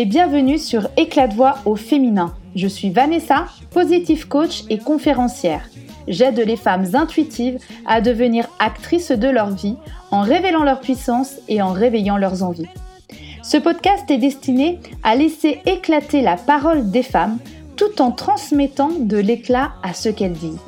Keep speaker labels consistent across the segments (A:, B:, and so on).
A: et bienvenue sur Éclat de voix au féminin. Je suis Vanessa, positive coach et conférencière. J'aide les femmes intuitives à devenir actrices de leur vie en révélant leur puissance et en réveillant leurs envies. Ce podcast est destiné à laisser éclater la parole des femmes tout en transmettant de l'éclat à ce qu'elles disent.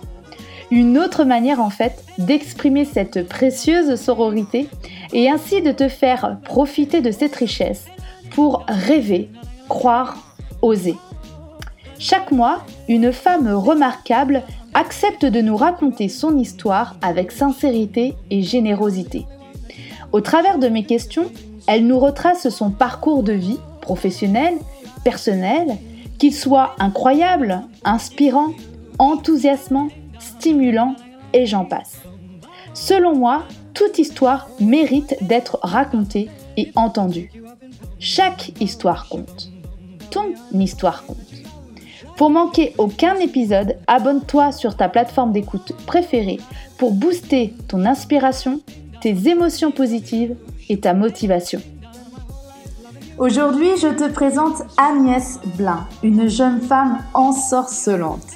A: Une autre manière en fait d'exprimer cette précieuse sororité et ainsi de te faire profiter de cette richesse pour rêver, croire, oser. Chaque mois, une femme remarquable accepte de nous raconter son histoire avec sincérité et générosité. Au travers de mes questions, elle nous retrace son parcours de vie, professionnel, personnel, qu'il soit incroyable, inspirant, enthousiasmant, stimulant et j'en passe. Selon moi, toute histoire mérite d'être racontée et entendue. Chaque histoire compte. Ton histoire compte. Pour manquer aucun épisode, abonne-toi sur ta plateforme d'écoute préférée pour booster ton inspiration, tes émotions positives et ta motivation. Aujourd'hui, je te présente Agnès Blin, une jeune femme ensorcelante.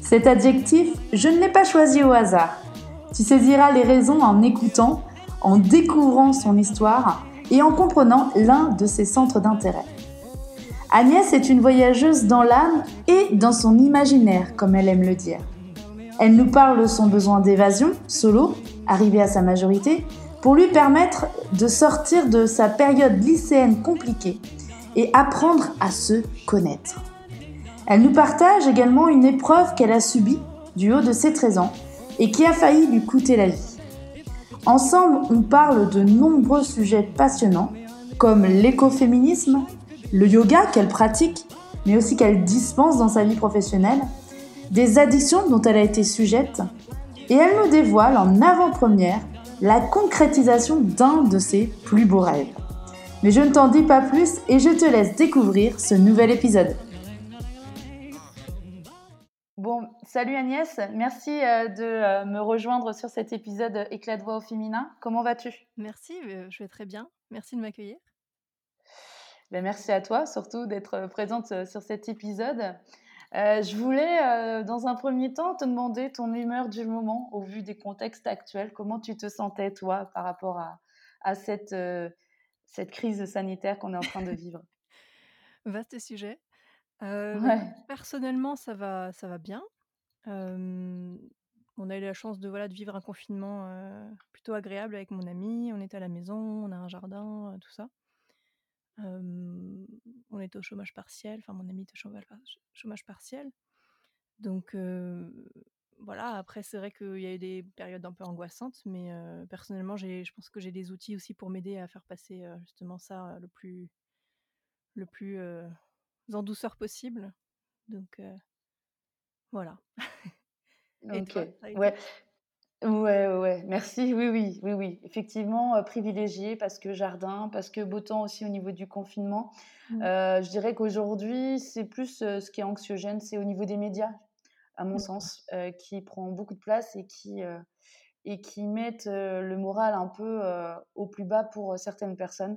A: Cet adjectif, je ne l'ai pas choisi au hasard. Tu saisiras les raisons en écoutant, en découvrant son histoire et en comprenant l'un de ses centres d'intérêt. Agnès est une voyageuse dans l'âme et dans son imaginaire, comme elle aime le dire. Elle nous parle de son besoin d'évasion, solo, arrivé à sa majorité, pour lui permettre de sortir de sa période lycéenne compliquée et apprendre à se connaître. Elle nous partage également une épreuve qu'elle a subie du haut de ses 13 ans et qui a failli lui coûter la vie. Ensemble, on parle de nombreux sujets passionnants comme l'écoféminisme, le yoga qu'elle pratique, mais aussi qu'elle dispense dans sa vie professionnelle, des addictions dont elle a été sujette, et elle nous dévoile en avant-première la concrétisation d'un de ses plus beaux rêves. Mais je ne t'en dis pas plus et je te laisse découvrir ce nouvel épisode. Salut Agnès, merci euh, de euh, me rejoindre sur cet épisode Éclat de voix au féminin. Comment vas-tu?
B: Merci, euh, je vais très bien. Merci de m'accueillir.
A: Ben, merci à toi surtout d'être présente sur cet épisode. je voulais, dans un premier temps, te demander ton humeur du moment au vu des contextes actuels. Comment tu te sentais, toi, par rapport à, cette, cette crise sanitaire qu'on est en train de vivre?
B: Vaste sujet. personnellement, ça va, ça va bien. On a eu la chance de, voilà, de vivre un confinement plutôt agréable avec mon ami. On était à la maison, on a un jardin, tout ça on était au chômage partiel, enfin mon ami était au chômage, partiel. Donc voilà, après c'est vrai qu'il y a eu des périodes un peu angoissantes, mais personnellement je pense que j'ai des outils aussi pour m'aider à faire passer justement ça le plus, le plus en douceur possible. Donc voilà.
A: Et toi, ouais. Ouais, ouais, merci. Oui, oui, oui, oui. Effectivement, euh, privilégié parce que jardin, parce que beau temps aussi au niveau du confinement. Mmh. Euh, je dirais qu'aujourd'hui, c'est plus euh, ce qui est anxiogène, c'est au niveau des médias, à mon sens, qui prend beaucoup de place et qui, et qui mettent le moral un peu au plus bas pour certaines personnes.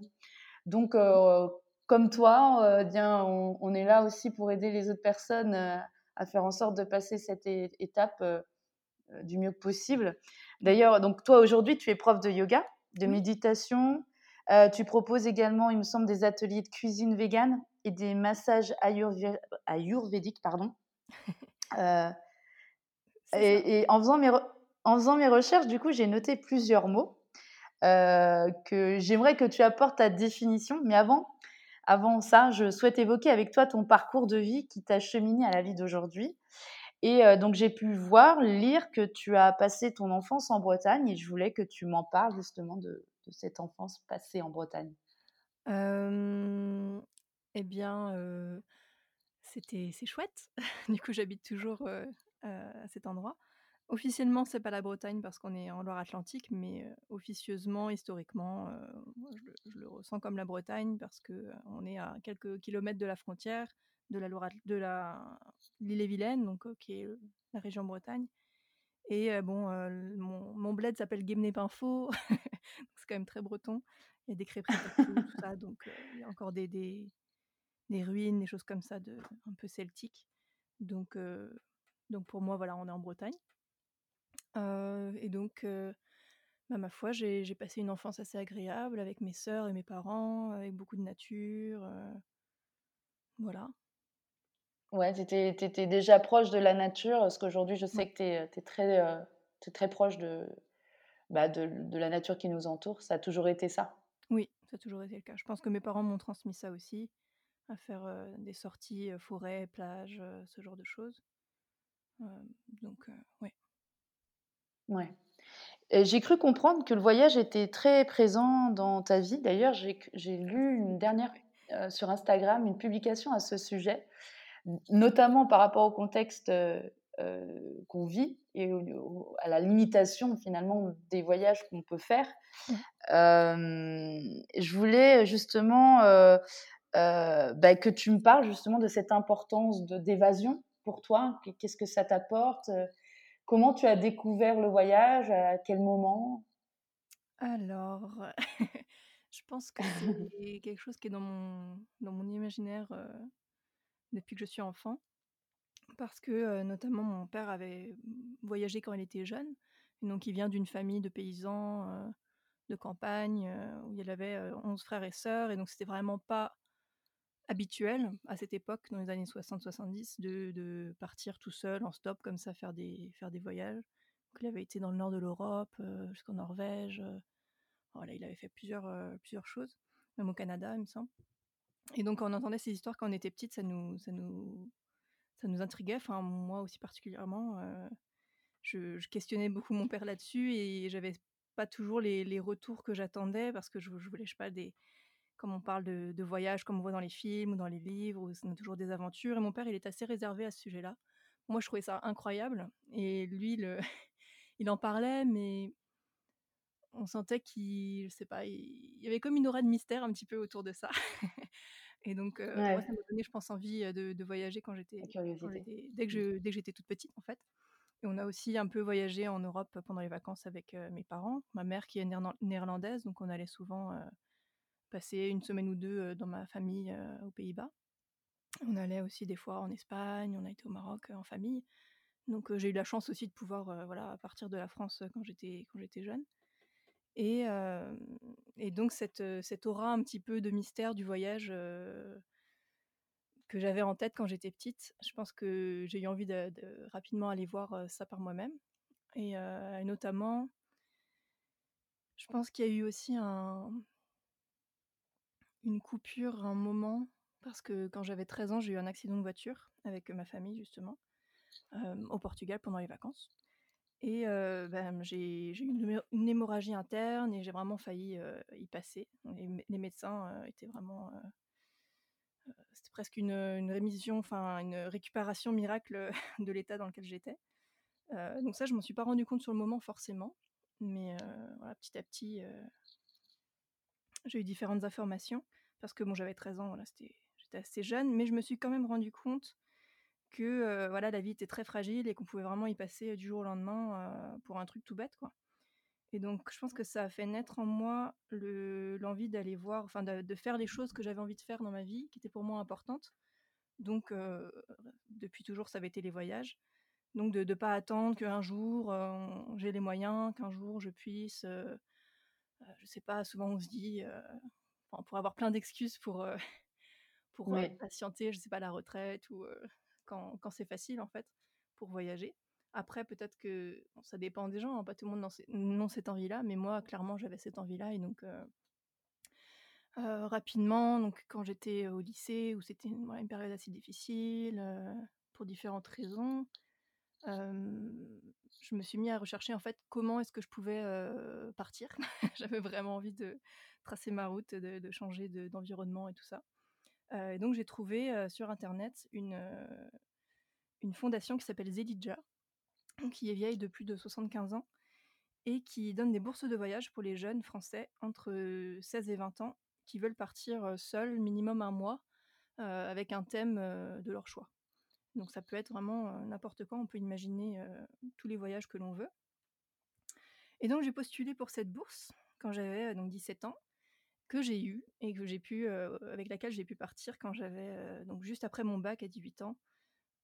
A: Donc, comme toi, bien, on, on est là aussi pour aider les autres personnes à faire en sorte de passer cette étape euh, du mieux possible. D'ailleurs, donc toi aujourd'hui, tu es prof de yoga, de méditation. Euh, tu proposes également, il me semble, des ateliers de cuisine végane et des massages ayurvédiques, pardon. Euh, et, en, faisant mes en faisant mes recherches, du coup, j'ai noté plusieurs mots que j'aimerais que tu apportes ta définition. Mais avant, avant ça, je souhaite évoquer avec toi ton parcours de vie qui t'a cheminé à la vie d'aujourd'hui. Et donc j'ai pu voir, lire que tu as passé ton enfance en Bretagne et je voulais que tu m'en parles justement de, cette enfance passée en Bretagne.
B: eh bien, c'était c'est chouette. du coup, j'habite toujours à cet endroit. Officiellement, c'est pas la Bretagne parce qu'on est en Loire-Atlantique, mais officieusement, historiquement, je, le ressens comme la Bretagne parce que on est à quelques kilomètres de la frontière de la de la l'île-et-Vilaine, donc qui est la région Bretagne. Et bon, mon, mon, bled s'appelle Guémené-Pinfo, c'est quand même très breton. Il y a des crêperies partout, tout ça, donc il y a encore des, des, ruines, des choses comme ça, un peu celtiques. Donc, donc pour moi, voilà, on est en Bretagne. Et donc, bah, ma foi, j'ai passé une enfance assez agréable avec mes sœurs et mes parents, avec beaucoup de nature. voilà.
A: Ouais, tu étais, déjà proche de la nature, parce qu'aujourd'hui, je sais que tu es, très, très proche de, bah, de, de, la nature qui nous entoure. Ça a toujours été ça?
B: Oui, ça a toujours été le cas. Je pense que mes parents m'ont transmis ça aussi, à faire des sorties forêt, plage, ce genre de choses. donc, oui.
A: Ouais. J'ai cru comprendre que le voyage était très présent dans ta vie. D'ailleurs, j'ai lu une dernière sur Instagram une publication à ce sujet notamment par rapport au contexte euh, euh, qu'on vit et à la limitation finalement des voyages qu'on peut faire. Euh, je voulais justement bah, que tu me parles justement de cette importance d'évasion pour toi. Qu'est-ce que ça t'apporte Comment tu as découvert le voyage? À quel moment?
B: Alors, je pense que c'est quelque chose qui est dans mon, dans mon imaginaire depuis que je suis enfant. Parce que, notamment, mon père avait voyagé quand il était jeune. Et donc, il vient d'une famille de paysans de campagne où il avait 11 frères et sœurs. Et donc, c'était vraiment pas habituel à cette époque, dans les années 60-70, de, de, partir tout seul en stop comme ça, faire des, faire des voyages? Il avait été dans le nord de l'Europe, jusqu'en Norvège. voilà, il avait fait plusieurs, plusieurs choses, même au Canada, il me semble. Et donc, on entendait ces histoires quand on était petite, ça nous, ça nous, ça nous intriguait. Enfin, moi aussi particulièrement. Je, questionnais beaucoup mon père là-dessus et j'avais pas toujours les, les retours que j'attendais parce que je, je voulais, je sais pas, des, comme on parle de, de voyage, comme on voit dans les films ou dans les livres, où on a toujours des aventures. Et mon père, il est assez réservé à ce sujet-là. Moi, je trouvais ça incroyable. Et lui, le, il en parlait, mais on sentait qu'il, je sais pas, il, y avait comme une aura de mystère un petit peu autour de ça. et donc, moi, ça m'a donné, je pense, envie de, voyager quand j'étais, dès que dès que j'étais toute petite, en fait. Et on a aussi un peu voyagé en Europe pendant les vacances avec mes parents. Ma mère qui est néerlandaise, donc on allait souvent passer une semaine ou deux dans ma famille aux Pays-Bas. On allait aussi des fois en Espagne, on a été au Maroc en famille. Donc j'ai eu la chance aussi de pouvoir voilà partir de la France quand j'étais quand j'étais jeune. Et, et donc cette, cette aura un petit peu de mystère du voyage que j'avais en tête quand j'étais petite, je pense que j'ai eu envie de, rapidement aller voir ça par moi-même. Et notamment, je pense qu'il y a eu aussi un, une coupure, un moment, parce que quand j'avais 13 ans, j'ai eu un accident de voiture avec ma famille, justement, au Portugal pendant les vacances. Et ben, j'ai eu une, hémorragie interne et j'ai vraiment failli y passer. Les, médecins étaient vraiment. C'était presque une, rémission, enfin une récupération miracle de l'état dans lequel j'étais. donc ça, je m'en suis pas rendu compte sur le moment forcément, mais voilà, petit à petit, j'ai eu différentes informations parce que bon, j'avais 13 ans, j'étais assez jeune, mais je me suis quand même rendu compte que voilà, la vie était très fragile et qu'on pouvait vraiment y passer du jour au lendemain pour un truc tout bête, quoi. Et donc, je pense que ça a fait naître en moi l'envie d'aller voir, enfin, de, faire les choses que j'avais envie de faire dans ma vie, qui étaient pour moi importantes. Donc, depuis toujours, ça avait été les voyages. Donc, de ne pas attendre qu'un jour j'ai les moyens, qu'un jour je puisse, je sais pas, souvent on se dit, pourrait avoir plein d'excuses pour, pour patienter, je sais pas, la retraite ou quand, c'est facile, en fait, pour voyager. Après, peut-être que ça dépend des gens, hein, pas tout le monde n'a cette envie-là, mais moi, clairement, j'avais cette envie-là. Et donc, euh, rapidement, donc, quand j'étais au lycée, où c'était une, période assez difficile, euh, pour différentes raisons, je me suis mis à rechercher, en fait, comment est-ce que je pouvais partir. j'avais vraiment envie de tracer ma route, de, changer d'environnement et tout ça. et donc, j'ai trouvé sur Internet une une fondation qui s'appelle Zelidja, qui est vieille de plus de 75 ans et qui donne des bourses de voyage pour les jeunes français entre 16 et 20 ans qui veulent partir seuls minimum un mois avec un thème de leur choix. Donc ça peut être vraiment n'importe quoi, on peut imaginer tous les voyages que l'on veut. Et donc j'ai postulé pour cette bourse quand j'avais donc 17 ans. Que j'ai eue et que j'ai pu, avec laquelle j'ai pu partir quand j'avais, donc juste après mon bac à 18 ans.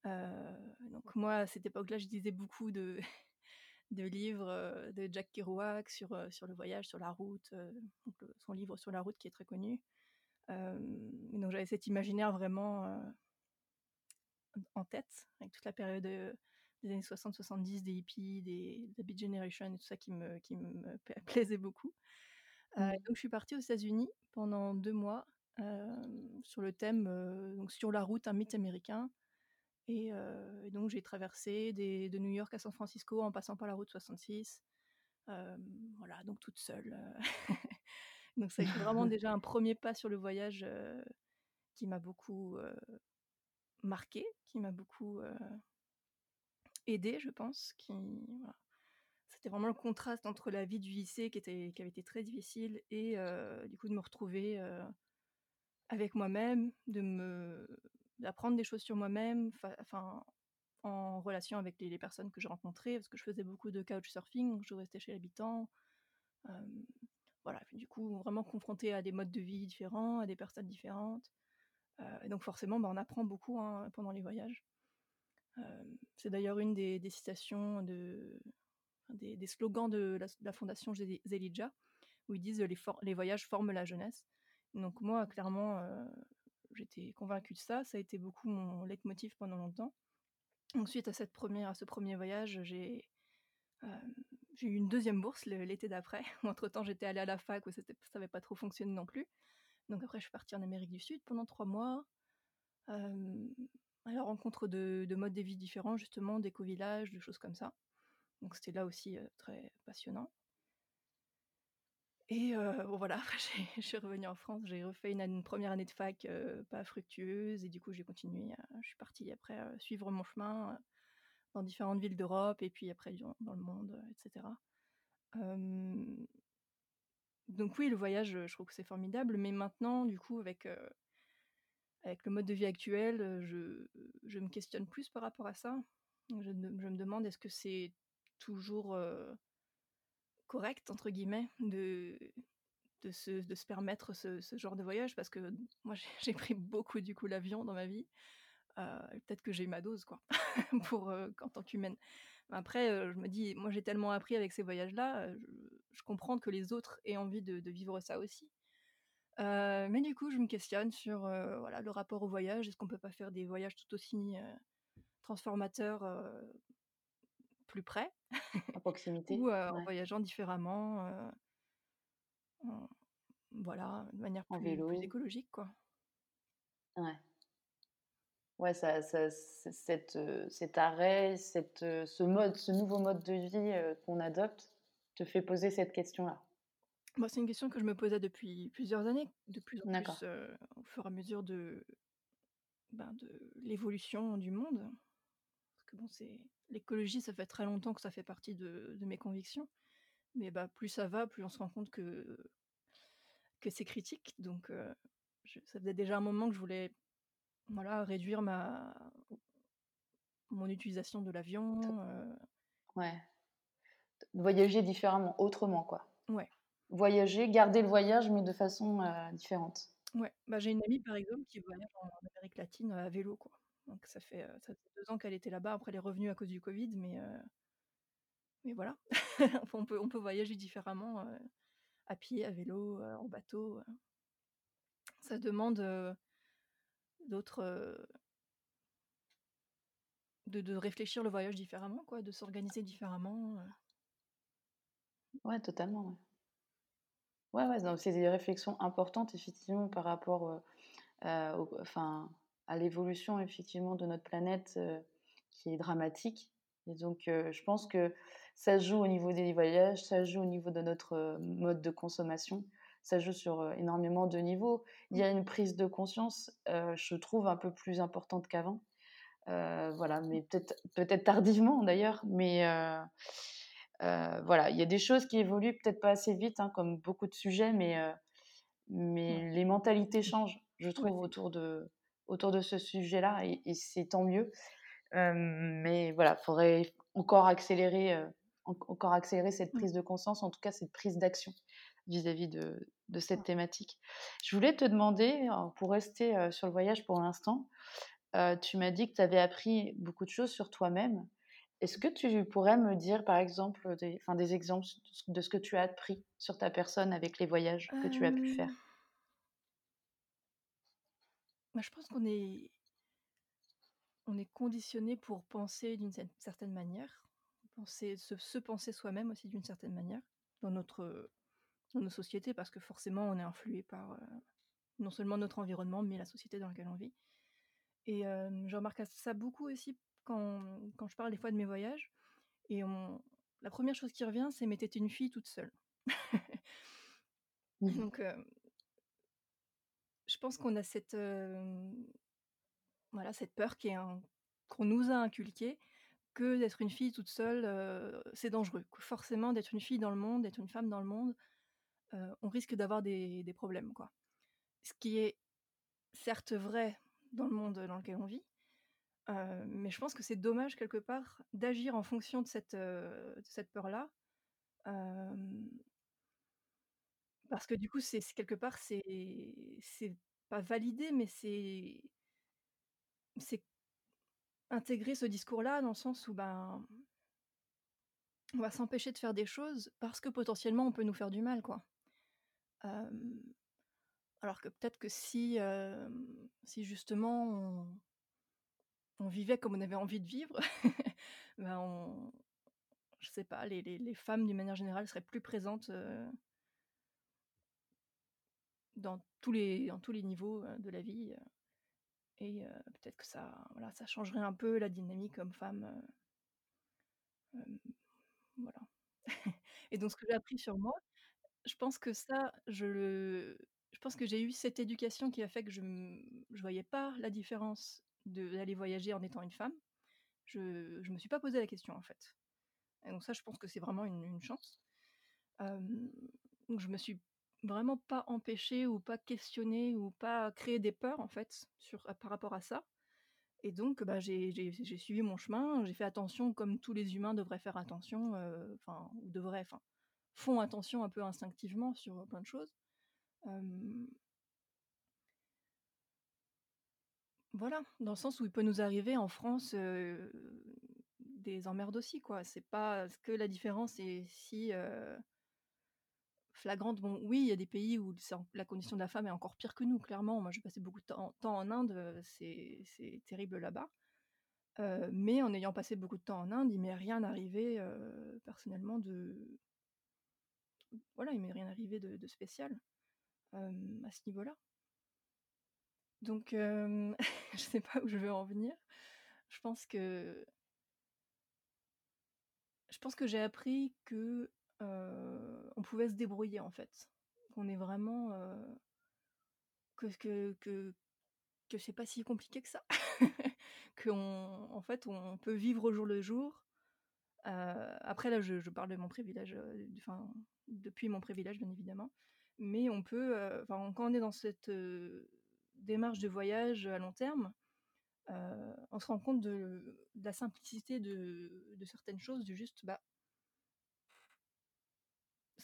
B: donc moi, à cette époque-là, je lisais beaucoup de de livres, de Jack Kerouac sur, sur le voyage, sur la route, donc son livre «Sur la route» qui est très connu. donc j'avais cet imaginaire vraiment, en tête, avec toute la période, des années 60-70, des hippies, des The Beat Generation et tout ça qui me qui me plaisait beaucoup. Mmh. donc je suis partie aux États-Unis pendant deux mois, sur le thème, donc «Sur la route, un mythe américain» et donc j'ai traversé de New York à San Francisco en passant par la route 66. voilà, donc toute seule, donc ça a été vraiment déjà un premier pas sur le voyage, qui m'a beaucoup, marqué, qui m'a beaucoup, aidé, je pense, qui voilà c'était vraiment le contraste entre la vie du lycée qui, était, qui avait été très difficile et du coup de me retrouver avec moi-même, de me d'apprendre des choses sur moi-même, enfin en relation avec les, personnes que je rencontrais, parce que je faisais beaucoup de couchsurfing, donc je restais chez l'habitant. voilà, du coup vraiment confronté à des modes de vie différents, à des personnes différentes. et donc forcément, bah, on apprend beaucoup hein, pendant les voyages. c'est d'ailleurs une des citations de, des, slogans de la, fondation Zelidja, où ils disent les, voyages forment la jeunesse. Donc moi, clairement, euh, j'étais convaincue de ça. Ça a été beaucoup mon leitmotiv pendant longtemps. Ensuite, à, cette première, à ce premier voyage, j'ai euh, eu une deuxième bourse l'été d'après. Entre-temps, j'étais allée à la fac où ça n'avait pas trop fonctionné non plus. Donc après, je suis partie en Amérique du Sud pendant trois mois. Euh, à la rencontre de, de modes de vie différents, justement, d'éco-villages, de choses comme ça. Donc c'était là aussi très passionnant. Et bon voilà, après je suis revenue en France, j'ai refait une, première année de fac pas fructueuse et du coup j'ai continué, je suis partie après suivre mon chemin dans différentes villes d'Europe et puis après dans, le monde, etc. donc oui, le voyage, je trouve que c'est formidable, mais maintenant, du coup, avec, avec le mode de vie actuel, je, je me questionne plus par rapport à ça. Je, je me demande est-ce que c'est toujours correct, entre guillemets, de, de, se, de se permettre ce, genre de voyage, parce que moi, j'ai pris beaucoup, du coup, l'avion dans ma vie. Peut-être que j'ai eu ma dose, quoi, pour, en tant qu'humaine. Après, je me dis, moi, j'ai tellement appris avec ces voyages-là, je, comprends que les autres aient envie de, de vivre ça aussi. mais du coup, je me questionne sur voilà, le rapport au voyage. Est-ce qu'on peut pas faire des voyages tout aussi transformateurs plus près.
A: À proximité.
B: Ou en voyageant différemment. voilà, de manière plus, plus, écologique, quoi.
A: Ouais. Ouais, ça, ça cette, cet arrêt, cette, ce mode, ce nouveau mode de vie qu'on adopte, te fait poser cette question-là.
B: Bah, c'est une question que je me posais depuis plusieurs années, de plus en plus au fur et à mesure de, ben, de l'évolution du monde. Parce que bon, c'est l'écologie, ça fait très longtemps que ça fait partie de, mes convictions. Mais bah, plus ça va, plus on se rend compte que, que c'est critique. Donc, ça faisait déjà un moment que je voulais voilà, réduire ma, mon utilisation de l'avion.
A: Ouais. Voyager différemment, autrement, quoi.
B: Ouais.
A: Voyager, garder le voyage, mais de façon différente.
B: Ouais. Bah, j'ai une amie, par exemple, qui voyage en Amérique latine à vélo, quoi. Donc ça fait, ça fait deux ans qu'elle était là-bas. Après, elle est revenue à cause du Covid, mais, mais voilà. on, peut, on peut voyager différemment, à pied, à vélo, en bateau. Ça demande d'autres... De, de, réfléchir le voyage différemment, quoi, de s'organiser différemment.
A: Ouais, totalement. Ouais, ouais, ouais c'est des réflexions importantes, effectivement, par rapport enfin, à l'évolution effectivement de notre planète euh, qui est dramatique. Et donc, euh, je pense que ça joue au niveau des voyages, ça joue au niveau de notre euh, mode de consommation, ça joue sur énormément de niveaux. Il y a une prise de conscience, je trouve, un peu plus importante qu'avant. voilà, mais peut-être peut-être tardivement d'ailleurs, mais voilà, il y a des choses qui évoluent peut-être pas assez vite, hein, comme beaucoup de sujets, mais mais les mentalités changent, je trouve, autour de autour de ce sujet-là et, c'est tant mieux. mais voilà, il faudrait encore accélérer encore accélérer cette
B: Mmh.
A: prise de conscience, en tout cas cette prise d'action vis-à-vis de, de cette thématique. Je voulais te demander, pour rester sur le voyage pour l'instant, tu m'as dit que tu avais appris beaucoup de choses sur toi-même. Est-ce que tu pourrais me dire, par exemple, des, des exemples de ce que tu as appris sur ta personne avec les voyages que tu as pu faire?
B: Bah, Je pense qu'on est, on est conditionné pour penser d'une certaine manière, penser, se, se penser soi-même aussi d'une certaine manière dans notre dans nos sociétés parce que forcément on est influé par non seulement notre environnement mais la société dans laquelle on vit. Et je remarque ça beaucoup aussi quand, quand je parle des fois de mes voyages. Et on, la première chose qui revient, c'est mais t'étais une fille toute seule.
A: Mmh.
B: Donc, je pense qu'on a cette, voilà, cette peur qui est qu'on nous a inculquée que d'être une fille toute seule, c'est dangereux. Forcément, d'être une fille dans le monde, d'être une femme dans le monde, on risque d'avoir des, des problèmes, quoi. Ce qui est certes vrai dans le monde dans lequel on vit, mais je pense que c'est dommage quelque part d'agir en fonction de cette, cette peur-là. parce que du coup, c'est quelque part, c'est pas validé, mais c'est c'est intégrer ce discours-là dans le sens où ben on va s'empêcher de faire des choses parce que potentiellement on peut nous faire du mal, quoi. alors que peut-être que si, si justement on, vivait comme on avait envie de vivre, ben on, je sais pas, les, les, les femmes d'une manière générale seraient plus présentes dans, tous les, dans tous les niveaux de la vie. et peut-être que ça, voilà, ça changerait un peu la dynamique homme-femme. voilà. et donc ce que j'ai appris sur moi, je pense que ça, je le, je pense que j'ai eu cette éducation qui a fait que je ne voyais pas la différence d'aller voyager en étant une femme. Je ne me suis pas posé la question en fait. Et donc ça, je pense que c'est vraiment une, une chance. donc je me suis vraiment pas empêchée ou pas questionnée ou pas créé des peurs en fait sur, par rapport à ça. Et donc bah, j'ai suivi mon chemin, j'ai fait attention comme tous les humains devraient faire attention, enfin, ou devraient, enfin, font attention un peu instinctivement sur plein de choses. Voilà, dans le sens où il peut nous arriver en France des emmerdes aussi, quoi. C'est pas que la différence est si flagrante. Bon, oui, il y a des pays où la condition de la femme est encore pire que nous, clairement. Moi, j'ai passé beaucoup de temps, en Inde, c'est terrible là-bas. mais en ayant passé beaucoup de temps en Inde, il m'est rien arrivé personnellement de. Voilà, il m'est rien arrivé de, spécial à ce niveau-là. Donc, je sais pas où je veux en venir. Je pense que je pense que j'ai appris que on pouvait se débrouiller en fait, qu'on est vraiment que que que que c'est pas si compliqué que ça, qu'on en fait on peut vivre au jour le jour. après là, je, parle de mon privilège, depuis mon privilège bien évidemment, mais on peut, enfin quand on est dans cette démarche de voyage à long terme, on se rend compte de, la simplicité de, certaines choses, du juste bah,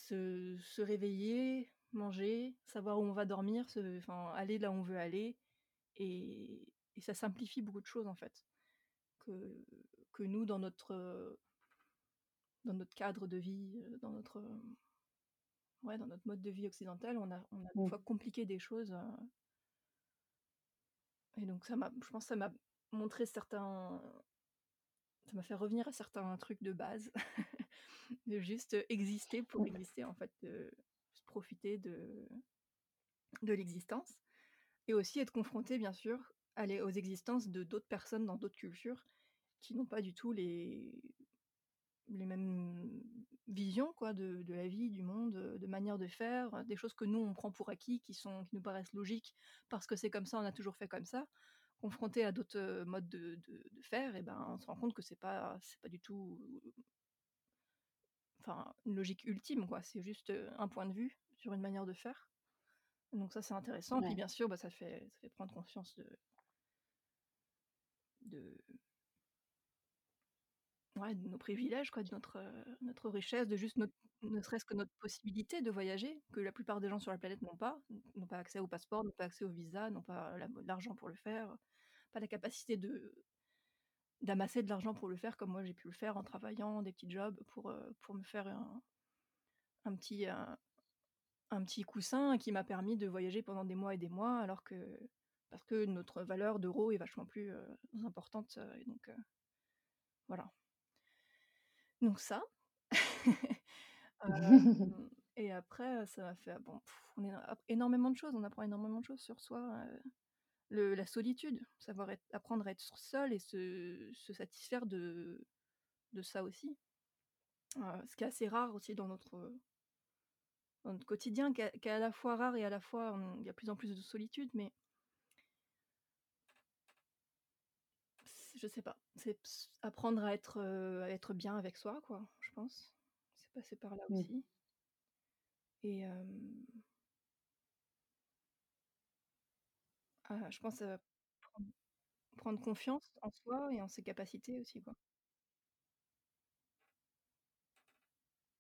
B: se, réveiller, manger, savoir où on va dormir, aller là où on veut aller, et, ça simplifie beaucoup de choses en fait. Que, que nous, dans notre, dans notre cadre de vie, dans notre, ouais, dans notre mode de vie occidental, on a, on a mmh. fois compliqué des choses et donc ça m'a je pense que ça m'a montré certains ça m'a fait revenir à certains trucs de base, de juste exister pour exister en fait, de profiter de de l'existence et aussi être confronté bien sûr à aux existences de d'autres personnes dans d'autres cultures qui n'ont pas du tout les les mêmes visions quoi de, de, la vie, du monde, de manière de faire, des choses que nous on prend pour acquis, qui sont qui nous paraissent logiques parce que c'est comme ça, on a toujours fait comme ça. Confronté à d'autres modes de, de, de, faire, et ben on se rend compte que c'est pas c'est pas du tout enfin une logique ultime quoi. C'est juste un point de vue sur une manière de faire. Donc ça c'est intéressant. et Puis bien sûr, bah, ça fait ça fait prendre conscience de de Ouais, de nos privilèges quoi, de notre, notre richesse, de juste notre ne serait-ce que notre possibilité de voyager, que la plupart des gens sur la planète n'ont pas, n'ont pas accès au passeport, n'ont pas accès au visa, n'ont pas la l'argent pour le faire, pas la capacité de d'amasser de l'argent pour le faire comme moi j'ai pu le faire en travaillant des petits jobs pour, heu, pour me faire un un petit un un petit coussin qui m'a permis de voyager pendant des mois et des mois alors que parce que notre valeur d'euro est vachement plus, heu, importante, et donc voilà. Donc ça. Et après, ça m'a fait bon, on est a énormément de choses, on apprend énormément de choses sur soi, le la solitude, savoir être apprendre à être seul et se se satisfaire de de ça aussi. Heu, ce qui est assez rare aussi dans notre dans notre quotidien, qui est à la fois rare et à la fois, il y a plus en plus de solitude, mais je sais pas, c'est apprendre à être, heu, à être bien avec soi quoi, je pense. C'est passer par là aussi. Et je pense, heu, prendre prendre confiance en soi et en ses capacités aussi, quoi.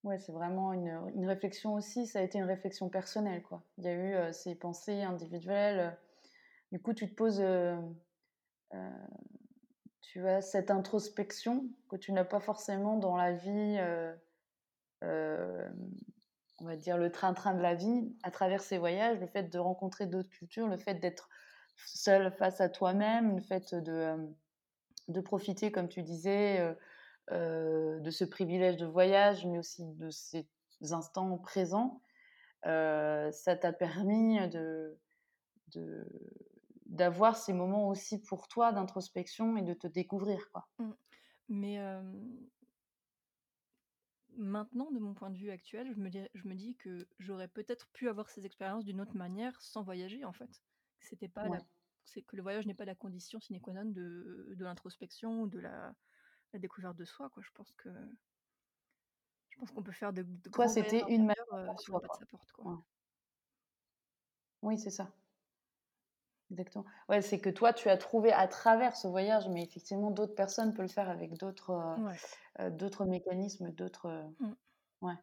A: Ouais, c'est vraiment une, une réflexion aussi, ça a été une réflexion personnelle, quoi. Il y a eu, ces pensées individuelles, du coup, tu te poses, tu as cette introspection que tu n'as pas forcément dans la vie, on va dire le train-train de la vie. À travers ces voyages, le fait de rencontrer d'autres cultures, le fait d'être seul face à toi-même, le fait de, de profiter, comme tu disais, de ce privilège de voyage, mais aussi de ces instants présents, ça t'a permis de de d'avoir ces moments aussi pour toi d'introspection et de te découvrir, quoi.
B: Mmh. Mais maintenant, de mon point de vue actuel, je me je me dis que j'aurais peut-être pu avoir ces expériences d'une autre manière sans voyager, en fait. C'était pas
A: Ouais.
B: c'est que le voyage n'est pas la condition sine qua non de de l'introspection, de la la découverte de soi, quoi. Je pense que je pense qu'on peut faire de de
A: Toi, c'était une manière pour
B: sur le
A: toi,
B: pas de
A: quoi.
B: sa porte, quoi.
A: Ouais. Oui, c'est ça. Exactement. Ouais, c'est que toi, tu as trouvé à travers ce voyage, mais effectivement, d'autres personnes peuvent le faire avec d'autres,
B: Ouais.
A: heu heu, d'autres mécanismes, d'autres,
B: Mmh.
A: ouais.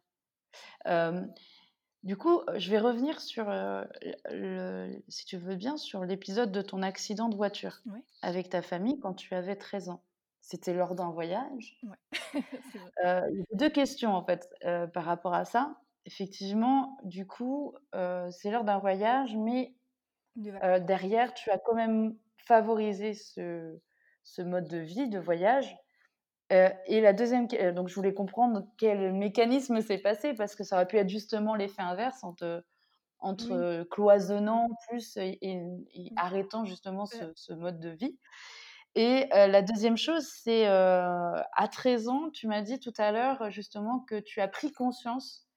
A: Du coup, je vais revenir sur, le si tu veux bien, sur l'épisode de ton accident de voiture avec ta famille quand tu avais 13 ans. C'était lors d'un voyage. Heu, 2 questions en fait, par rapport à ça. Effectivement, du coup, c'est lors d'un voyage, mais derrière, tu as quand même favorisé ce ce mode de vie, de voyage. Heu et la deuxième heu, donc je voulais comprendre quel mécanisme s'est passé parce que ça aurait pu être justement l'effet inverse en te en
B: Oui.
A: te cloisonnant plus et et et
B: Mmh.
A: arrêtant justement ce ce mode de vie. Et heu, la deuxième chose, c'est, à 13 ans, tu m'as dit tout à l'heure, justement, que tu as pris conscience,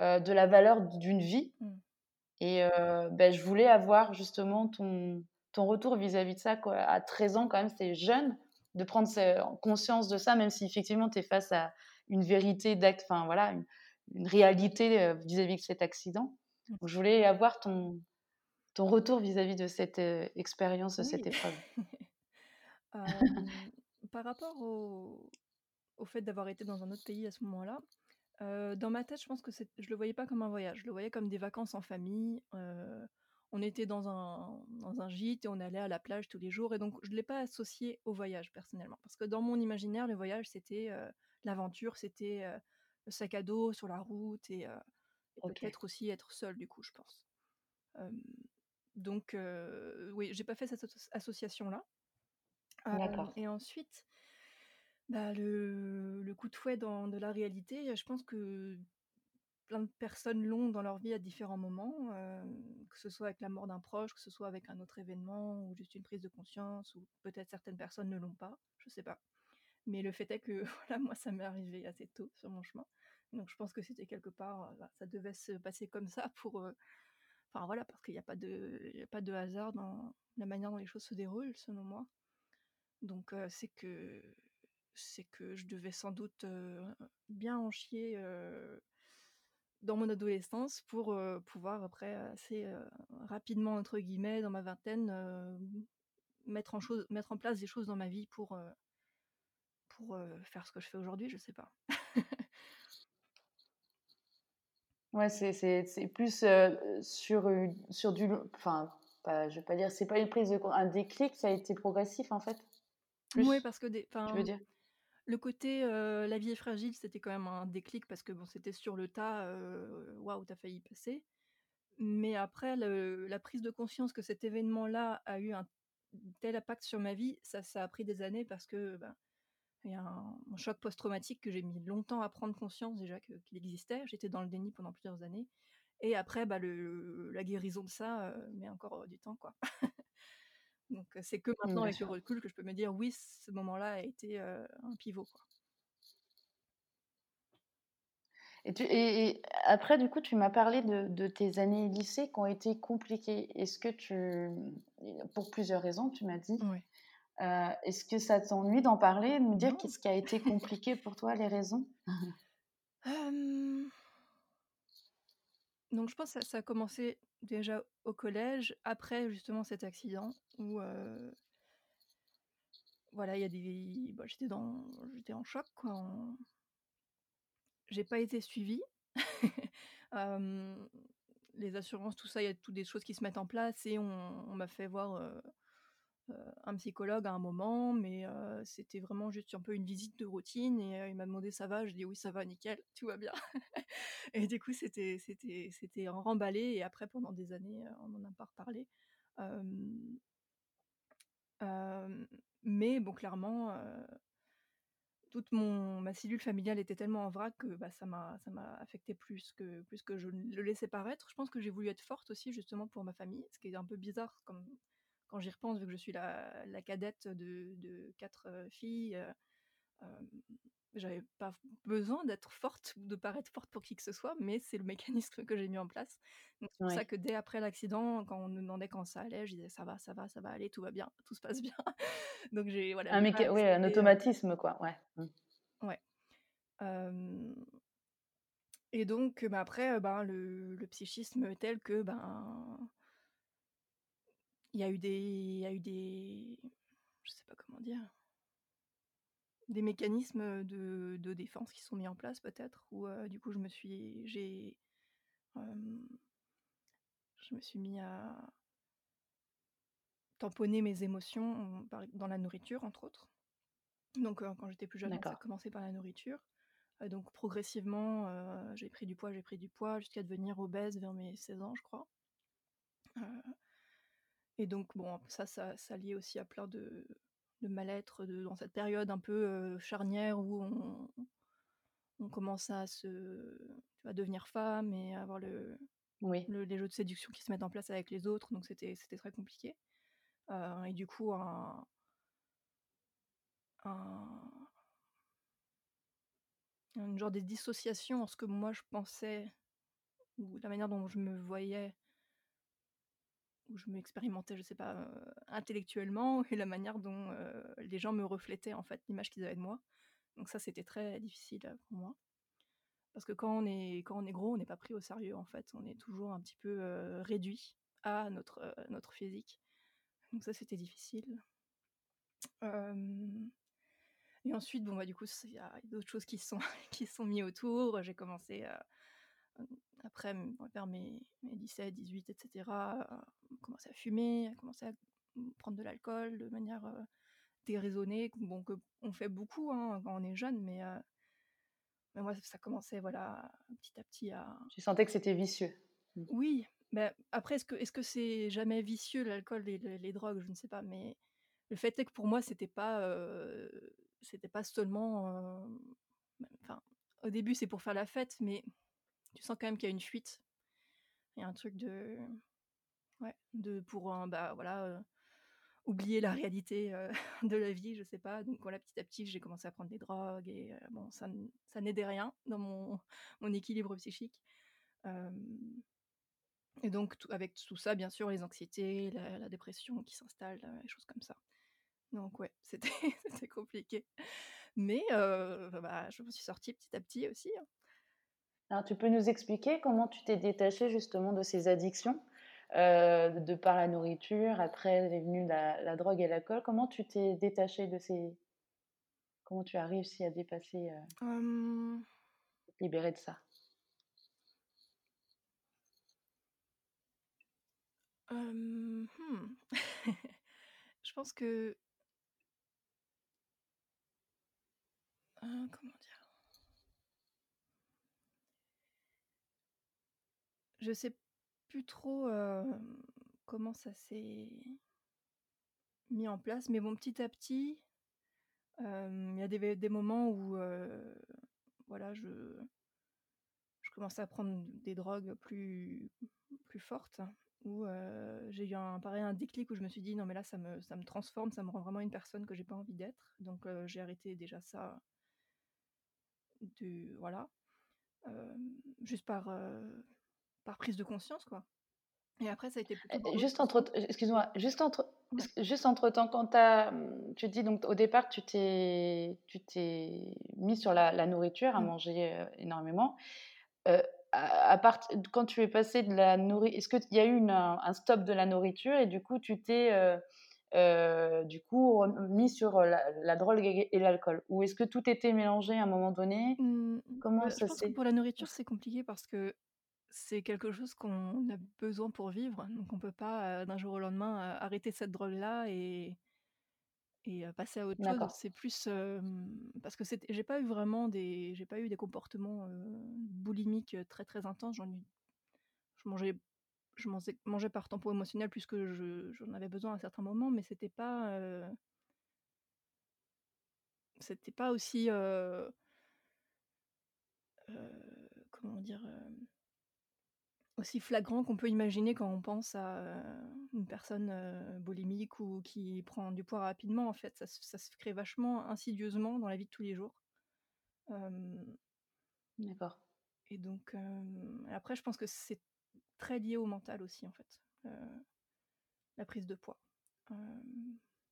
A: de la valeur d'une vie
B: Mmh.
A: et beh, je voulais avoir justement ton ton retour vis-à-vis de ça, quoi. À 13 ans, quand même, c'est jeune de prendre ce conscience de ça, même si effectivement tu es face à une vérité d'acte enfin voilà, une une réalité, heu, vis-à-vis de cet accident.
B: Mmh.
A: Donc je voulais avoir ton ton retour vis-à-vis de cette, heu, expérience, de cette épreuve.
B: Par rapport au au fait d'avoir été dans un autre pays à ce moment-là, heu, dans ma tête, je pense que je le voyais pas comme un voyage, je le voyais comme des vacances en famille, on était dans un dans un gîte et on allait à la plage tous les jours et donc je l'ai pas associé au voyage personnellement. Parce que dans mon imaginaire, le voyage, c'était, heu, l'aventure, c'était, heu, le sac à dos sur la route et
A: OK,
B: peut-être aussi être seul du coup, je pense. Donc oui, j'ai pas fait cette asso association-là. Et ensuite, bah, le le coup de fouet dans de la réalité, je pense que plein de personnes l'ont dans leur vie à différents moments, hem, que ce soit avec la mort d'un proche, que ce soit avec un autre événement ou juste une prise de conscience ou peut-être certaines personnes ne l'ont pas, je sais pas. Mais le fait est que voilà, moi, ça m'est arrivé assez tôt sur mon chemin. Donc je pense que c'était quelque part, heu, bah, ça devait se passer comme ça pour, heu enfin voilà, parce qu'il y a pas de a pas de hasard dans la manière dont les choses se déroulent, selon moi. Donc c'est que c'est que je devais sans doute, bien en chier, dans mon adolescence pour, pouvoir après assez, «rapidement» entre guillemets dans ma vingtaine, mettre en chose mettre en place des choses dans ma vie pour, pour, faire ce que je fais aujourd'hui, je sais pas.
A: Ouais, c'est c'est plus, sur une sur du enfin, pas je vais pas dire c'est pas une prise de un déclic, ça a été progressif, en fait?
B: Oui, parce que des
A: tu veux dire?
B: Le côté, la vie est fragile, c'était quand même un déclic parce que bon, c'était sur le tas, waouh, tu as failli y passer. Mais après la prise de conscience que cet événement-là a eu un tel impact sur ma vie, ça a pris des années parce que, ben, il y a un choc post-traumatique que j'ai mis longtemps à prendre conscience déjà qu'il existait. J'étais dans le déni pendant plusieurs années et après, bah, la guérison de ça, met encore, du temps, quoi. Donc c'est que
A: Mmh,
B: maintenant avec le recul que je peux me dire: «Oui, ce moment-là a été, un pivot, quoi».
A: Et tu et et après du coup, tu m'as parlé de de tes années lycée qui ont été compliquées. Est-ce que tu pour plusieurs raisons, tu m'as dit. Heu, est-ce que ça t'ennuie d'en parler, de me dire qu'est-ce qui a été compliqué pour toi, les raisons?
B: Donc je pense ça ça a commencé déjà au collège, après justement cet accident où, voilà, il y a des bah, j'étais en choc quoi, j'ai pas été suivie. Les assurances, tout ça, il y a toutes des choses qui se mettent en place et on m'a fait voir, un psychologue à un moment, mais heu, c'était vraiment juste un peu une visite de routine et heu, il m'a demandé: «Ça va?» j'ai dit: «Oui, ça va, nickel, tout va bien» et du coup, c'était c'était c'était remballé et après pendant des années, on n'en a pas reparlé. Mais bon, clairement, toute mon ma cellule familiale était tellement en vrac que, bah, ça m'a ça m'a affectée plus que plus que je le laissais paraître. Je pense que j'ai voulu être forte aussi justement pour ma famille, ce qui est un peu bizarre comme quand j'y repense vu que je suis la la cadette de de 4, heu, filles, j'avais pas besoin d'être forte ou de paraître forte pour qui que ce soit, mais c'est le mécanisme que j'ai mis en place. Donc c'est pour ça que dès après l'accident, quand on me demandait quand ça allait, je disais: «Ça va, ça va, ça va aller, tout va bien, tout se passe bien». Donc j'ai voilà,
A: Un méca oui, un automatisme quoi, ouais. Mmh.
B: ouais. Et donc, bah, après, ben, le le psychisme tel que, ben il y a eu des il y a eu des je sais pas comment dire des mécanismes, de de défense qui sont mis en place peut-être où, heu, du coup je me suis j'ai, je me suis mis à tamponner mes émotions, dans la nourriture entre autres. Donc, heu, quand j'étais plus jeune, ça a commencé par la nourriture. Heu, donc progressivement, j'ai pris du poids, j'ai pris du poids jusqu'à devenir obèse vers mes 16 ans, je crois. Et donc bon, ça ça ça lié aussi à plein de de mal-être, de dans cette période un peu, charnière où on on commence à se tu vois, devenir femme et avoir le
A: Oui.
B: le les jeux de séduction qui se mettent en place avec les autres, donc c'était c'était très compliqué. Et du coup un un une genre de dissociation en ce que moi je pensais ou la manière dont je me voyais Où je m'expérimentais, je sais pas, heu, intellectuellement et la manière dont, heu, les gens me reflétaient, en fait, l'image qu'ils avaient de moi. Donc ça, c'était très difficile, heu, pour moi. Parce que quand on est quand on est gros, on n'est pas pris au sérieux, en fait. On est toujours un petit peu, réduit à notre, notre physique. Donc ça, c'était difficile. Et ensuite, bon, bah, du coup, il y a d'autres choses qui sont qui sont mis autour. J'ai commencé, hem, après, vers mes mes 17-18 et cetera, à commencer à fumer, à commencer à, prendre de l'alcool de manière, heu, déraisonnée. Bon, que on fait beaucoup, hein, quand on est jeune, mais heu, mais moi, ça commençait, voilà, petit à petit à
A: Tu sentais que c'était vicieux? Mmh.
B: oui, bah, après est-ce que est-ce que c'est jamais vicieux l'alcool et les les drogues? Je ne sais pas, mais le fait est que pour moi, c'était pas, c'était pas seulement, enfin, au début, c'est pour faire la fête, mais tu sens quand même qu'il y a une fuite. Il y a un truc de de pour un bah, voilà, oublier la réalité, de la vie, je sais pas. Donc voilà, petit à petit, j'ai commencé à prendre des drogues et bon, ça ça n'aidait rien dans mon équilibre psychique. Et donc avec tout ça, bien sûr, les anxiétés, la dépression qui s'installe, les choses comme ça. Donc ouais, c'était compliqué. Mais bah, je me suis sortie petit à petit aussi, hein.
A: Alors tu peux nous expliquer comment tu t'es détachée justement de ces addictions? Heu, de par la nourriture, après est venue la la drogue et l'alcool. Comment tu t'es détachée de ces comment tu as réussi à dépasser, te libérer de ça?
B: Hem, mmh. Je pense que heu, comment dire? Je sais plus trop, comment ça s'est mis en place, mais bon, petit à petit, il y a des moments où, voilà, je commençais à prendre des drogues plus plus fortes, où, heu, j'ai eu un pareil, un déclic où je me suis dit: «Non mais là ça me ça me transforme, ça me rend vraiment une personne que j'ai pas envie d'être». Donc j'ai arrêté déjà ça de voilà, juste par, par prise de conscience, quoi. Et après ça a été plutôt l'autre
A: juste entre excuse-moi, juste entre juste entre temps, quand as, mmh, tu dis donc au départ tu t'es tu t'es mis sur la la nourriture, à
B: Mmh.
A: manger, énormément. À à part quand tu es passé de la nourri est-ce qu'il y a eu une un stop de la nourriture et du coup tu t'es, du coup remis sur la la drogue et l'alcool? Ou est-ce que tout était mélangé à un moment donné?
B: Mmh,
A: Comment
B: bah, je
A: ça
B: pense que pour la nourriture, c'est compliqué parce que c'est quelque chose qu'on a besoin pour vivre, donc on peut pas, d'un jour au lendemain, arrêter cette drogue-là et et passer à autre chose. C'est plus, parce que j'ai pas eu vraiment des j'ai pas eu des comportements, boulimiques, très, très intenses. J'en ai je mangeais je mangeais mangeais par tempo émotionnel puisque je j'en avais besoin à certains moments, mais c'était pas, c'était pas aussi, comment dire? Aussi flagrant qu'on peut imaginer quand on pense à, heu, une personne, heu, boulimique ou qui prend du poids rapidement, en fait. Ça se ça se crée vachement insidieusement dans la vie de tous les jours.
A: D'accord.
B: et donc après je pense que c'est très lié au mental aussi, en fait, la prise de poids.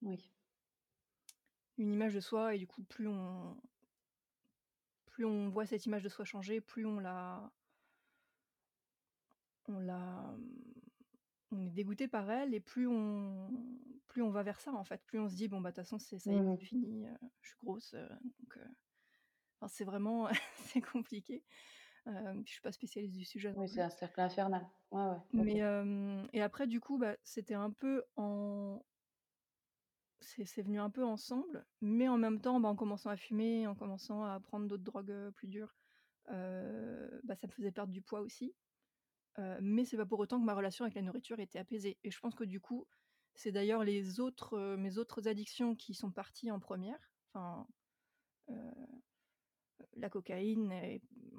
A: Oui.
B: une image de soi et du coup plus on plus on voit cette image de soi changer, plus on la on la, mmh, on est dégoûté par elle et plus on plus on va vers ça, en fait. Plus on se dit: «Bon, bah, de toute façon, c'est ça y est,
A: Mmh
B: fini, je suis grosse», donc enfin, c'est vraiment c'est compliqué. Puis je suis pas spécialiste du sujet
A: Oui, c'est un cercle infernal. Ouais, ouais,
B: Mais
A: OK.
B: hem et après du coup, bah, c'était un peu en c'est venu un peu ensemble, mais en même temps, bah, en commençant à fumer, en commençant à prendre d'autres drogues, plus dures, bah, ça me faisait perdre du poids aussi. Heu, mais c'est pas pour autant que ma relation avec la nourriture était apaisée et je pense que du coup, c'est d'ailleurs les autres, heu, mes autres addictions qui sont parties en 1re. Enfin, heu, la cocaïne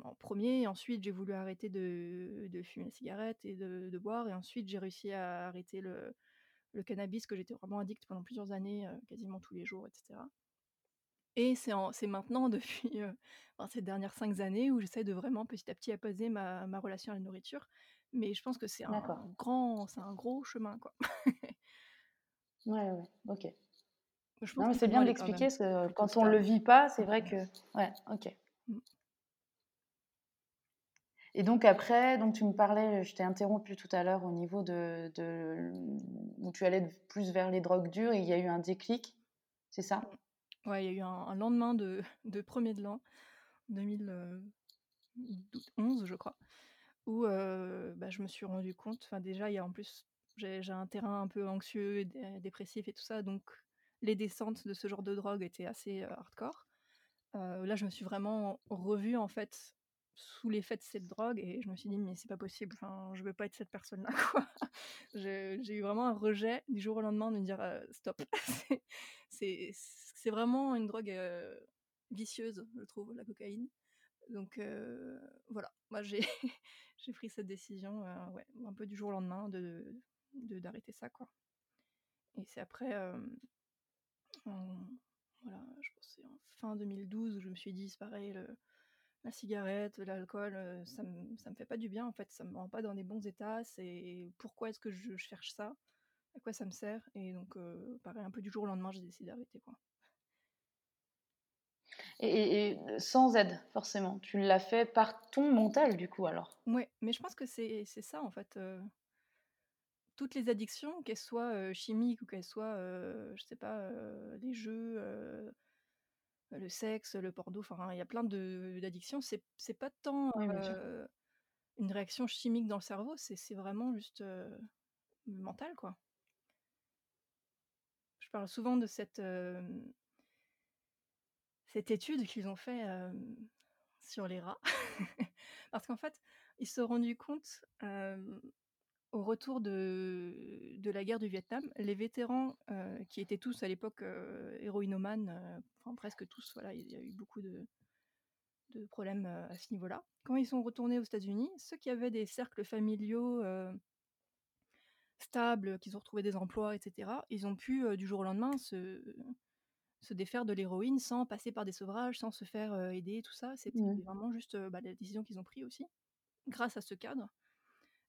B: en 1er, ensuite j'ai voulu arrêter de de fumer la cigarette et de de boire et ensuite j'ai réussi à arrêter le le cannabis que j'étais vraiment addict pendant plusieurs années, heu, quasiment tous les jours et cetera. Et c'est en c'est maintenant depuis, ces dernières 5 années où j'essaie de vraiment petit à petit apaiser ma ma relation à la nourriture. Mais je pense que c'est un grand c'est un gros chemin, quoi.
A: Ouais, ouais, OK.
B: Je
A: Non, mais c'est bien
B: qu'autrement
A: de
B: elle est quand même
A: l'expliquer parce que quand on le
B: stable.
A: vit pas, c'est vrai que ouais, OK.
B: Mmh.
A: Et donc après, donc tu me parlais, je t'ai interrompu tout à l'heure au niveau de de où tu allais plus vers les drogues dures et il y a eu un déclic, c'est ça?
B: Mmh. Ouais, il y a eu un un lendemain de de 1er de l'an 2000, heu, dou 11 je crois, où, bah, je me suis rendu compte enfin déjà il y a en plus j'ai un terrain un peu anxieux et dé dépressif et tout ça, donc les descentes de ce genre de drogue étaient assez, hardcore. Là je me suis vraiment revue en fait sous l'effet de cette drogue et je me suis dit: «Mais c'est pas possible, enfin je veux pas être cette personne-là, quoi». Je j'ai eu vraiment un rejet du jour au lendemain de me dire: «Heu, stop». C'est c'est vraiment une drogue, vicieuse, je trouve, la cocaïne. Donc voilà, moi j'ai j'ai pris cette décision, heu, ouais, un peu du jour au lendemain de d'arrêter ça, quoi. Et c'est après, en voilà, je pense en fin 2012 où je me suis dit: «C'est pareil, la cigarette, l'alcool, heu, ça me ça me fait pas du bien en fait, ça me rend pas dans des bons états, pourquoi est-ce que je cherche ça? À quoi ça me sert?» et donc heu, pareil un peu du jour au lendemain, j'ai décidé d'arrêter, quoi.
A: Et sans aide forcément? Tu l'as fait par ton mental du coup alors?
B: Mouais, mais je pense que c'est ça en fait, toutes les addictions, qu'elles soient, chimiques ou qu'elles soient, heu, je sais pas, les jeux, le sexe, le porno, enfin, il y a plein d'addictions. C'est pas tant,
A: Oui,
B: une réaction chimique dans le cerveau, c'est vraiment juste, mental, quoi. Je parle souvent de cette, cette étude qu'ils ont fait, sur les rats. Parce qu'en fait, ils se sont rendus compte, au retour de la guerre du Vietnam, les vétérans, qui étaient tous à l'époque, héroïnomanes, enfin presque tous, voilà, il y a eu beaucoup de de problèmes, à ce niveau-là. Quand ils sont retournés aux États-Unis, ceux qui avaient des cercles familiaux, stables, qu'ils ont retrouvé des emplois et cetera, ils ont pu, du jour au lendemain se se défaire de l'héroïne sans passer par des sevrages, sans se faire, aider, tout ça. C'était
A: Mmh.
B: vraiment juste, bah, la décision qu'ils ont pris aussi, grâce à ce cadre.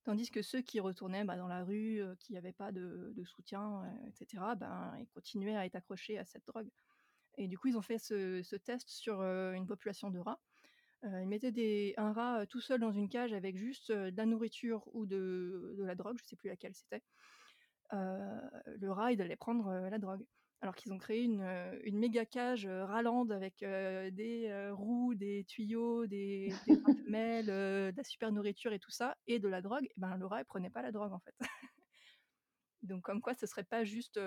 B: Tandis que ceux qui retournaient, bah, dans la rue, qui avaient pas de de soutien, heu, et cetera, ben, ils continuaient à être accrochés à cette drogue. Et du coup, ils ont fait ce ce test sur, une population de rats. Ils mettaient des un rat, tout seul dans une cage avec juste, de la nourriture ou de de la drogue, je sais plus laquelle c'était. Le rat, il allait prendre, la drogue. Alors qu'ils ont créé une, une méga cage, heu, rallande avec, heu, des, roues, des tuyaux, des des de la super nourriture et tout ça et de la drogue, et ben, le rat, il prenait pas la drogue, en fait. Donc comme quoi ce serait pas juste,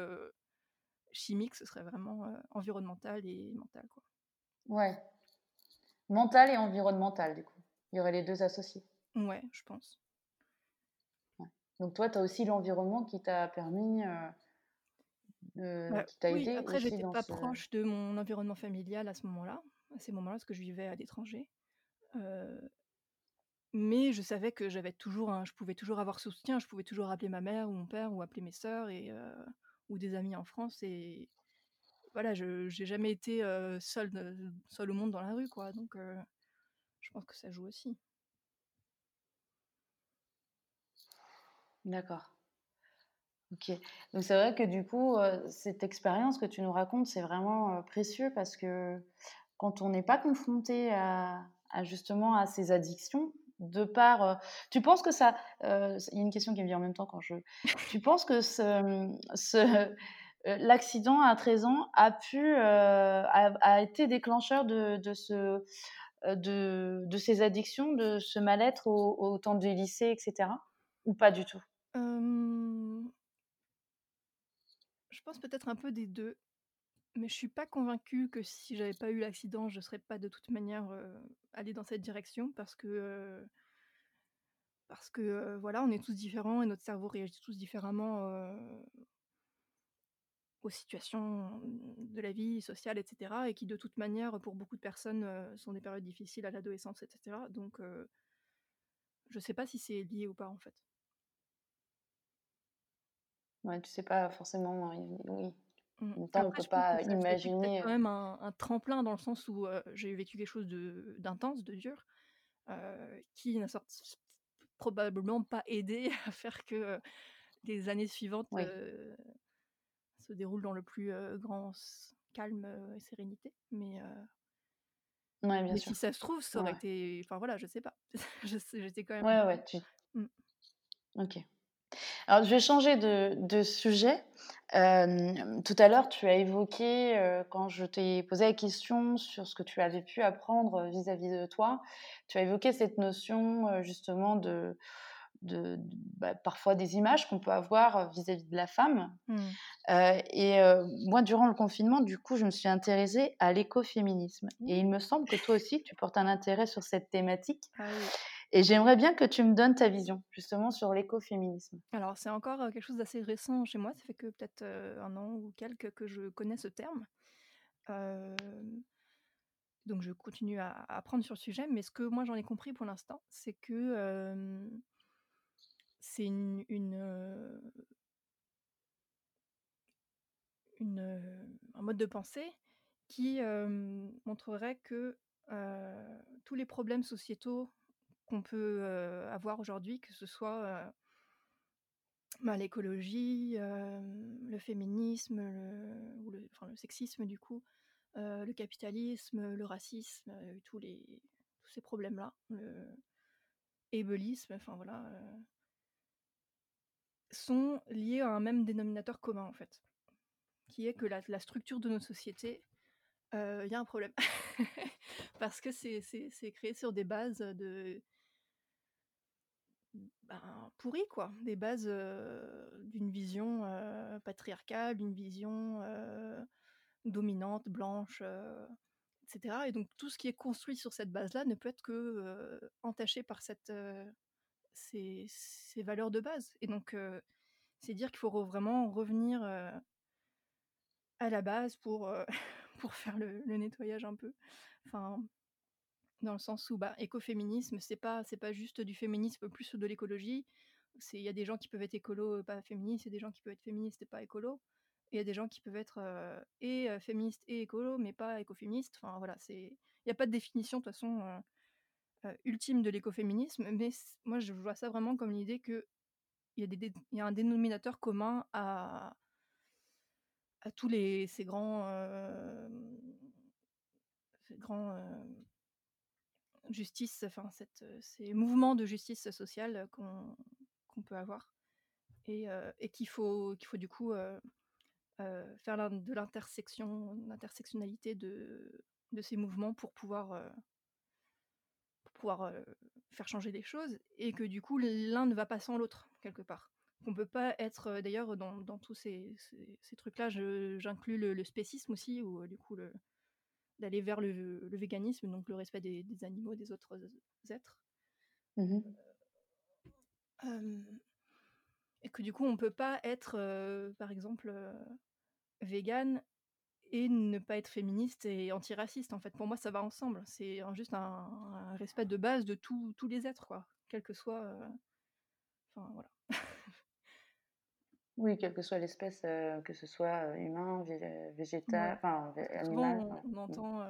B: chimique, ce serait vraiment, environnemental et mental, quoi.
A: Ouais. Mental et environnemental, du coup. Il y aurait les 2 associés.
B: Ouais, je pense.
A: Ouais. Donc toi, tu as aussi l'environnement qui t'a permis, heu, de
B: Bah,
A: qui t'a
B: oui,
A: aidé
B: après
A: aussi
B: j'étais
A: dans
B: pas
A: ce
B: proche de mon environnement familial à ce moment-là, à ces moments-là, parce que je vivais à l'étranger. Heu mais je savais que j'avais toujours un je pouvais toujours avoir ce soutien, je pouvais toujours appeler ma mère ou mon père ou appeler mes sœurs et heu, ou des amis en France et voilà, je j'ai jamais été, heu, seule de seule au monde dans la rue, quoi, donc heu, je pense que ça joue aussi.
A: D'accord. OK. Donc c'est vrai que du coup, cette expérience que tu nous racontes, c'est vraiment, précieux parce que quand on n'est pas confronté à justement à ces addictions, de par, tu penses que ça, il y a une question qui me vient en même temps quand je tu penses que mmh, l'accident à 13 ans a pu, a été déclencheur de de ce, de de ces addictions, de ce mal-être au au temps du lycée et cetera? Ou pas du tout?
B: Je pense peut-être un peu des 2, mais je suis pas convaincue que si j'avais pas eu l'accident, je serais pas de toute manière, allée dans cette direction parce que, parce que, voilà, on est tous différents et notre cerveau réagit tous différemment, aux situations de la vie sociale et cetera et qui de toute manière, pour beaucoup de personnes, sont des périodes difficiles à l'adolescence et cetera donc je sais pas si c'est lié ou pas, en fait.
A: Ouais, tu sais pas forcément, oui, oui.
B: Mmh.
A: En même temps, on
B: Après
A: peut
B: pense que
A: pas imaginer,
B: quand
A: heu
B: même un un tremplin dans le sens où, j'ai vécu quelque chose d'intense, de dur, qui n'a cert probablement pas aidé à faire que, les années suivantes,
A: Oui.
B: se déroulent dans le plus, grand calme, et sérénité mais heu
A: Ouais, bien
B: mais
A: sûr.
B: si ça se trouve, ça aurait
A: ouais.
B: été enfin voilà, je sais pas. J'étais quand même
A: Ouais, ouais, tu
B: mmh.
A: OK. Alors je vais changer de de sujet. Hem, tout à l'heure, tu as évoqué, heu, quand je t'ai posé la question sur ce que tu avais pu apprendre vis-à-vis de toi, tu as évoqué cette notion, justement de bah, parfois des images qu'on peut avoir vis-à-vis de la femme.
B: Mmh.
A: Et moi, durant le confinement, du coup, je me suis intéressée à l'écoféminisme et
B: Mmh.
A: il me semble que toi aussi, tu portes un intérêt sur cette thématique
B: Ah oui.
A: Et j'aimerais bien que tu me donnes ta vision, justement, sur l'écoféminisme.
B: Alors c'est encore, quelque chose d'assez récent chez moi, ça fait que peut-être, 1 an ou quelques que je connais ce terme. Donc je continue à apprendre sur le sujet, mais ce que moi j'en ai compris pour l'instant, c'est que, c'est une un mode de pensée qui, montrerait que, tous les problèmes sociétaux qu'on peut, avoir aujourd'hui, que ce soit, bah, l'écologie, le féminisme, le enfin le sexisme du coup, le capitalisme, le racisme, tous les tous ces problèmes-là, le enfin voilà, sont liés à un même dénominateur commun, en fait. Qui est que la structure de nos sociétés il y a un problème. Parce que c'est créé sur des bases, de ben, pourries quoi, des bases, d'une vision, patriarcale, d'une vision, dominante, blanche, et cetera. Et donc tout ce qui est construit sur cette base-là ne peut être que, entaché par ces valeurs de base. Et donc c'est dire qu'il faut vraiment revenir, à la base pour, faire le nettoyage un peu. Dans le sens où, bah, écoféminisme, c'est pas c'est pas juste du féminisme plus de l'écologie. Il y a des gens qui peuvent être écolos, pas féministes, y a des gens qui peuvent être féministes et pas écolos. Et il y a des gens qui peuvent être, et féministes et écolos, mais pas écoféministes. Enfin voilà, il y a pas de définition de toute façon, ultime de l'écoféminisme, mais moi je vois ça vraiment comme l'idée y des il y a un dénominateur commun à à tous les ces grands, ces grands, justice, enfin cette, ces mouvements de justice sociale qu'on peut avoir et, et qu'il faut faut du coup faire de l'intersection, l'intersectionnalité de, ces mouvements pour pouvoir, pour pouvoir faire changer les choses et que du coup l'un ne va pas sans l'autre quelque part. On peut pas être d'ailleurs dans, tous ces, ces, trucs-là, j'inclus le, le, spécisme aussi ou du coup le, d'aller vers le, le, véganisme, donc le respect des, des animaux, des autres êtres. Mmh et que du coup, on peut pas être, par exemple, vegan et ne pas être féministe et antiraciste. En fait, pour moi, ça va ensemble. C'est juste un, respect de base de tous les êtres, quoi, quel que soit. Enfin, voilà.
A: Oui, quelle que soit l'espèce, que ce soit humain, végétal, enfin animal.
B: Souvent, on, entend,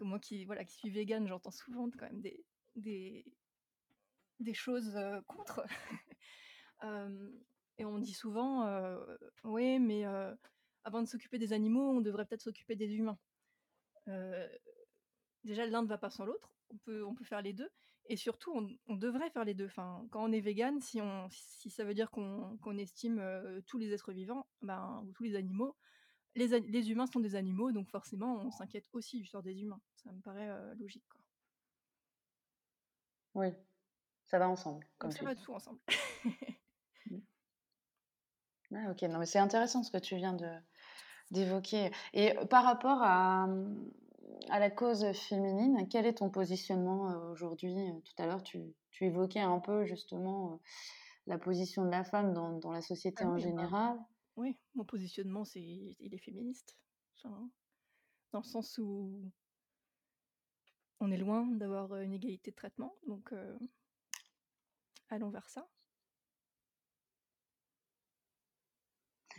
B: moi qui, voilà, qui suis végane, j'entends souvent quand même des, des, des choses contre. et on dit souvent, oui, mais avant de s'occuper des animaux, on devrait peut-être s'occuper des humains. déjà, l'un ne va pas sans l'autre. On peut, on peut faire les deux. Et surtout, on, devrait faire les deux. Enfin, quand on est vegan, si, on, si ça veut dire qu'on estime tous les êtres vivants, ben, ou tous les animaux, les, les, humains sont des animaux, donc forcément, on s'inquiète aussi du sort des humains. Ça me paraît logique. Quoi.
A: Oui, ça va ensemble.
B: Comme ça va tout ensemble.
A: Ah, ok, non, mais c'est intéressant ce que tu viens de, d'évoquer. Et par rapport à, à la cause féminine, quel est ton positionnement euh, aujourd'hui? Tout à l'heure, tu, tu, évoquais un peu justement euh, la position de la femme dans, dans la société
B: ah
A: en
B: oui, bah,
A: général.
B: oui, mon positionnement, c'est il est féministe. Enfin, dans le sens où on est loin d'avoir une égalité de traitement, donc euh, allons vers ça.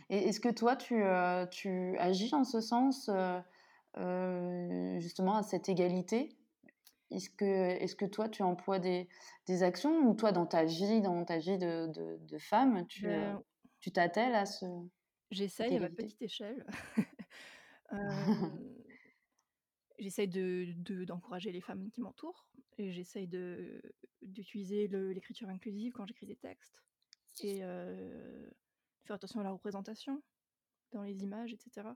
A: Et est-ce que toi, tu, euh, tu agis en ce sens, euh, euh, justement, à cette égalité Est-ce que, est que toi, tu emploies des, des, actions ou toi, dans ta vie, dans ta vie de, de, femme, tu ben tu t'attelles à ce...
B: J'essaye à ma petite échelle. j'essaye de, d'encourager les femmes qui m'entourent et j'essaye de, d'utiliser l'écriture inclusive quand j'écris des textes. Et faire attention à la représentation dans les images, etc.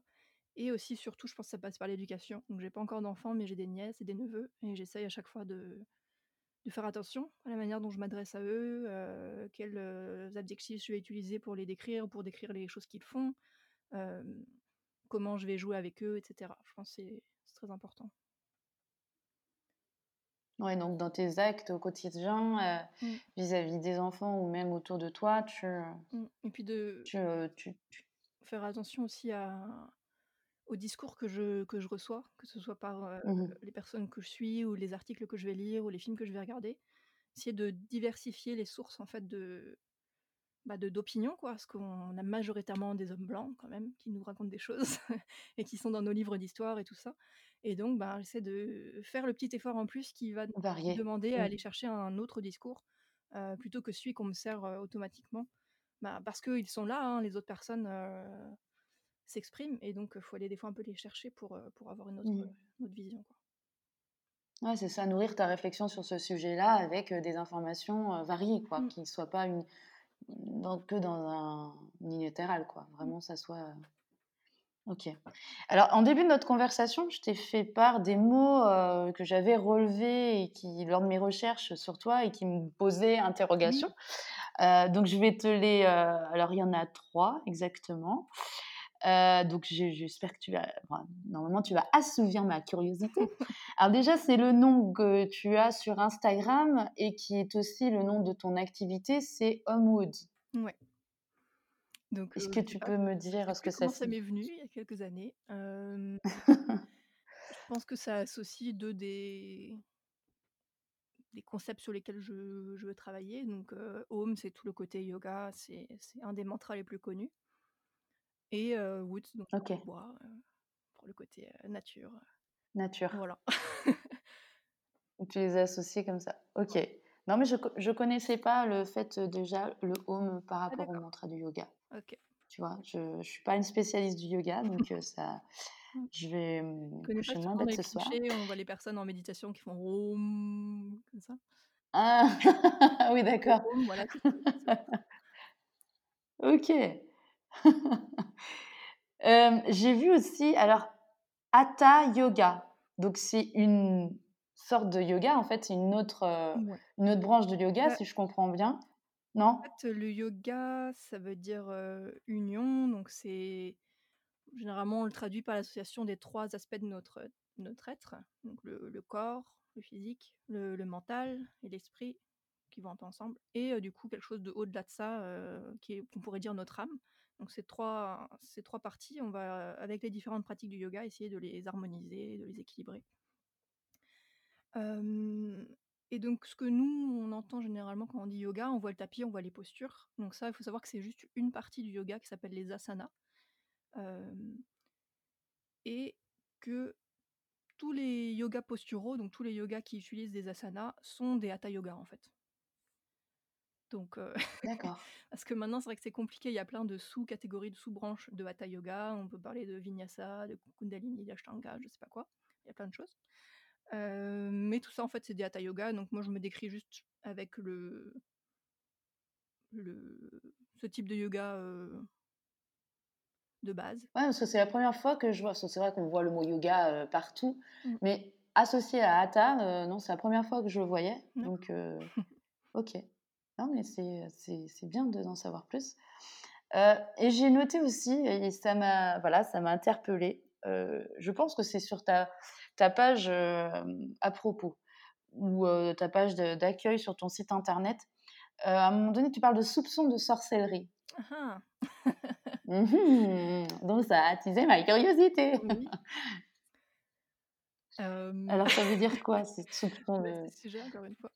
B: Et aussi, surtout, je pense que ça passe par l'éducation. Donc, j'ai pas encore d'enfants, mais j'ai des nièces et des neveux, et j'essaye à chaque fois de, de, faire attention à la manière dont je m'adresse à eux, euh, quels euh, adjectifs je vais utiliser pour les décrire, pour décrire les choses qu'ils font, euh, comment je vais jouer avec eux, etc. Je pense que c'est très important.
A: Ouais, donc dans tes actes au quotidien, mmh. vis-à-vis des enfants ou même autour de toi, tu.
B: Mmh. Et puis de.
A: Tu, tu,
B: Faire attention aussi à, au discours que je, que je reçois, que ce soit par euh,
A: mmh
B: les personnes que je suis ou les articles que je vais lire ou les films que je vais regarder. Essayer de diversifier les sources en fait de, bah, d'opinion quoi. Parce qu'on a majoritairement des hommes blancs quand même qui nous racontent des choses et qui sont dans nos livres d'histoire et tout ça. Et donc bah, j'essaie de faire le petit effort en plus qui va demander à mmh. aller chercher un autre discours euh, plutôt que celui qu'on me sert euh, automatiquement. Bah, parce qu'ils sont là hein, les autres personnes s'expriment et donc il faut aller des fois un peu les chercher pour, pour avoir une autre, mmh. autre vision quoi.
A: Ouais, c'est ça, nourrir ta réflexion sur ce sujet-là avec des informations variées, quoi, mmh. qui ne soient pas une, que dans un unilatéral, quoi. Mmh. Vraiment, ça soit. Ok. Alors, en début de notre conversation, je t'ai fait part des mots euh, que j'avais relevés et qui, lors de mes recherches sur toi, et qui me posaient interrogation. Euh, donc, je vais te les. Euh, alors, il y en a trois exactement. Donc, j'espère que tu vas. normalement, tu vas assouvir ma curiosité. Alors, déjà, c'est le nom que tu as sur Instagram et qui est aussi le nom de ton activité, c'est Homewood.
B: Ouais.
A: Est-ce que tu peux me dire ce que ça
B: ça m'est venu il y a quelques années? je pense que ça associe deux des des concepts sur lesquels je, veux travailler. Donc, Home, c'est tout le côté yoga, c'est un des mantras les plus connus. Et Woods, donc bois, pour le côté nature.
A: Nature.
B: Voilà.
A: tu les as associés comme ça. Ok. Non, mais je ne connaissais pas le fait déjà, le Home par ah, rapport au mantra du yoga.
B: Ok.
A: Tu vois, je ne suis pas une spécialiste du yoga, donc ça, je vais
B: prochainement mettre ce soir. on voit les personnes en méditation qui font Om, comme ça?
A: Ah, oui, d'accord. Voilà, ok. J'ai vu aussi, alors, Hatha Yoga. Donc, c'est une sorte de yoga, en fait, c'est une, autre, une autre branche de yoga, si je comprends bien. Non?
B: En fait, le yoga, ça veut dire, union, donc c'est généralement, on le traduit par l'association des trois aspects de notre, notre être, donc le corps, le physique, le mental et l'esprit qui vont ensemble et du coup quelque chose de au-delà de ça, qui est qu'on pourrait dire notre âme. Donc ces trois parties, on va, avec les différentes pratiques du yoga, essayer de les harmoniser, de les équilibrer. Et donc, ce que nous, on entend généralement quand on dit yoga, on voit le tapis, on voit les postures. Donc ça, il faut savoir que c'est juste une partie du yoga qui s'appelle les asanas. et que tous les yogas posturaux, donc tous les yogas qui utilisent des asanas, sont des hatha yoga en fait. Donc,
A: D'accord.
B: parce que maintenant, c'est vrai que c'est compliqué. Il y a plein de sous-catégories, de sous-branches de hatha yoga. On peut parler de vinyasa, de kundalini, d'ashtanga, je sais pas quoi. Il y a plein de choses mais tout ça, en fait, c'est des hatha yoga. Donc moi, je me décris juste avec le, le ce type de yoga de base.
A: Ouais, parce que c'est la première fois que je vois. C'est vrai qu'on voit le mot yoga partout, mmh. mais associé à hatha, non, c'est la première fois que je le voyais. Donc, ok. Non, mais c'est bien d'en savoir plus. et j'ai noté aussi, et ça m'a voilà, ça m'a interpellée. je pense que c'est sur ta ta page à propos ou ta page d'accueil sur ton site internet, à un moment donné, tu parles de soupçons de sorcellerie. Ah mmh Donc ça a attisé ma curiosité. Alors ça veut dire quoi ces soupçons
B: de... sujet encore une fois.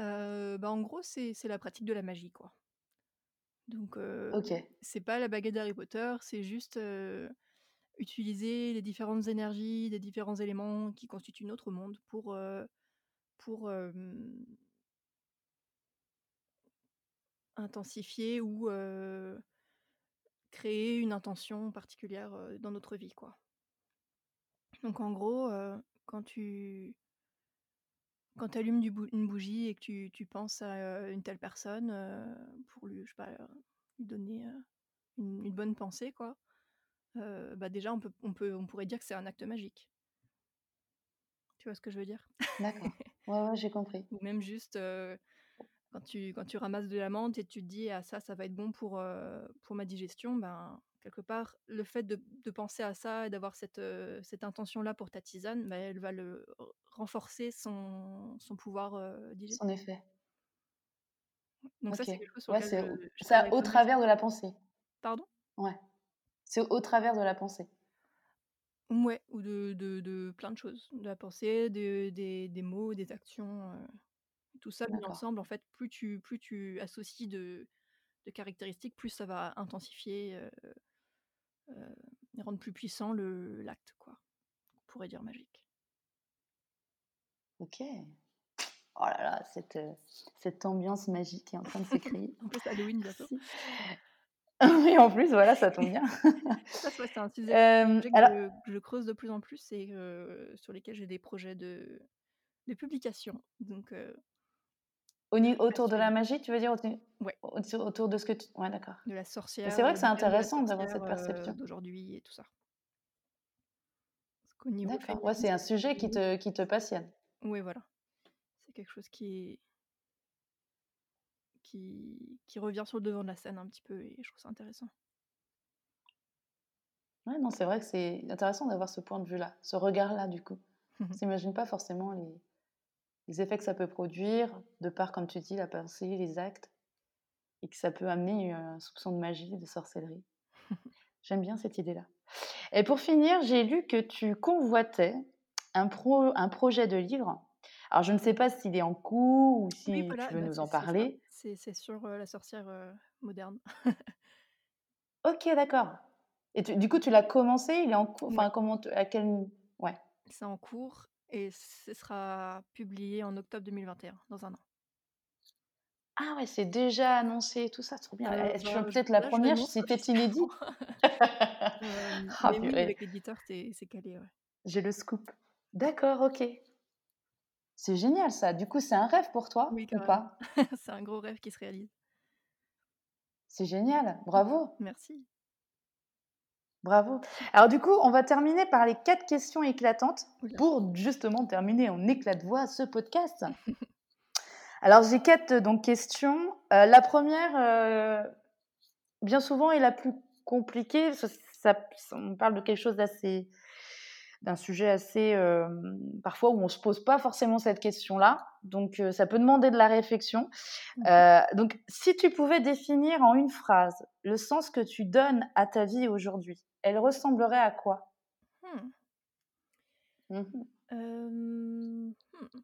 B: Bah, en gros, c'est la pratique de la magie, quoi. Donc,
A: ok.
B: c'est pas la baguette d'Harry Potter, c'est juste utiliser les différentes énergies, les différents éléments qui constituent notre monde pour, pour intensifier ou créer une intention particulière dans notre vie. Quoi. Donc en gros, quand tu quand allumes une bougie et que tu, tu penses à une telle personne pour lui, je sais pas, lui donner une, une bonne pensée, quoi, bah déjà, on, peut, on, peut, on pourrait dire que c'est un acte magique. Tu vois ce que je veux dire?
A: D'accord. Ouais, ouais, j'ai compris.
B: Ou même juste quand, tu, quand tu ramasses de la menthe et tu te dis ah ça, ça va être bon pour, pour ma digestion, ben quelque part, le fait de, de penser à ça et d'avoir cette, cette intention-là pour ta tisane, ben, elle va le renforcer son, son pouvoir digestif.
A: Son effet.
B: Donc ça, c'est quelque chose sur
A: ouais, c'est ça au travers de la pensée.
B: Pardon?
A: Ouais. C'est au travers de la pensée.
B: Ouais, ou de, de, de plein de choses. De la pensée, des, des mots, des actions. tout ça mis ensemble, en fait, plus tu, plus tu associes de, de caractéristiques, plus ça va intensifier et rendre plus puissant le, l'acte, quoi. On pourrait dire magique.
A: Ok. Oh là là, cette, cette ambiance magique est en train de s'écrire.
B: en plus, Halloween bientôt.
A: oui, en plus, voilà, ça tombe bien.
B: ça, c'est un sujet que, je, creuse de plus en plus et sur lesquels j'ai des projets de, de publication. Donc,
A: autour de la magie, tu veux dire
B: ouais.
A: autour de ce que tu... Ouais, d'accord.
B: De la sorcière.
A: C'est vrai que c'est intéressant d'avoir cette perception.
B: d'aujourd'hui et tout ça.
A: D'accord. Ouais, c'est un sujet qui te, qui te passionne.
B: Oui, voilà. C'est quelque chose qui qui, qui revient sur le devant de la scène un petit peu et je trouve ça intéressant.
A: Ouais, non, c'est vrai que c'est intéressant d'avoir ce point de vue-là, ce regard-là, du coup. On s'imagine pas forcément les, les effets que ça peut produire, de par, comme tu dis, la pensée, les actes, et que ça peut amener un soupçon de magie, de sorcellerie. J'aime bien cette idée-là. Et pour finir, j'ai lu que tu convoitais un, pro, un projet de livre. Alors, je ne sais pas s'il est en cours ou si tu veux bah, nous en parler.
B: C'est sur la sorcière moderne.
A: ok, d'accord. Et du coup, tu l'as commencé? Il est en cours? Enfin, comment à quel Ouais.
B: C'est en cours et ce sera publié en octobre 2021, dans un an.
A: Ah ouais, c'est déjà annoncé, tout ça, trop bien. Euh, je suis bah, peut-être la première, c'était inédit.
B: ah, mais oui, avec l'éditeur, c'est calé, ouais.
A: J'ai le scoop. D'accord, ok. C'est génial ça. Du coup, c'est un rêve pour toi oui, ou pas?
B: C'est un gros rêve qui se réalise.
A: C'est génial. Bravo.
B: Merci.
A: Bravo. Alors du coup, on va terminer par les quatre questions éclatantes pour justement terminer en éclat de voix ce podcast. Alors j'ai quatre donc questions. Euh, la première, euh, bien souvent, est la plus compliquée. Ça, on parle de quelque chose d'assez, d'un sujet assez, euh, parfois où on se pose pas forcément cette question-là. Donc ça peut demander de la réflexion. Mmh donc si tu pouvais définir en une phrase le sens que tu donnes à ta vie aujourd'hui, elle ressemblerait à quoi? Hmm.
B: mmh hmm.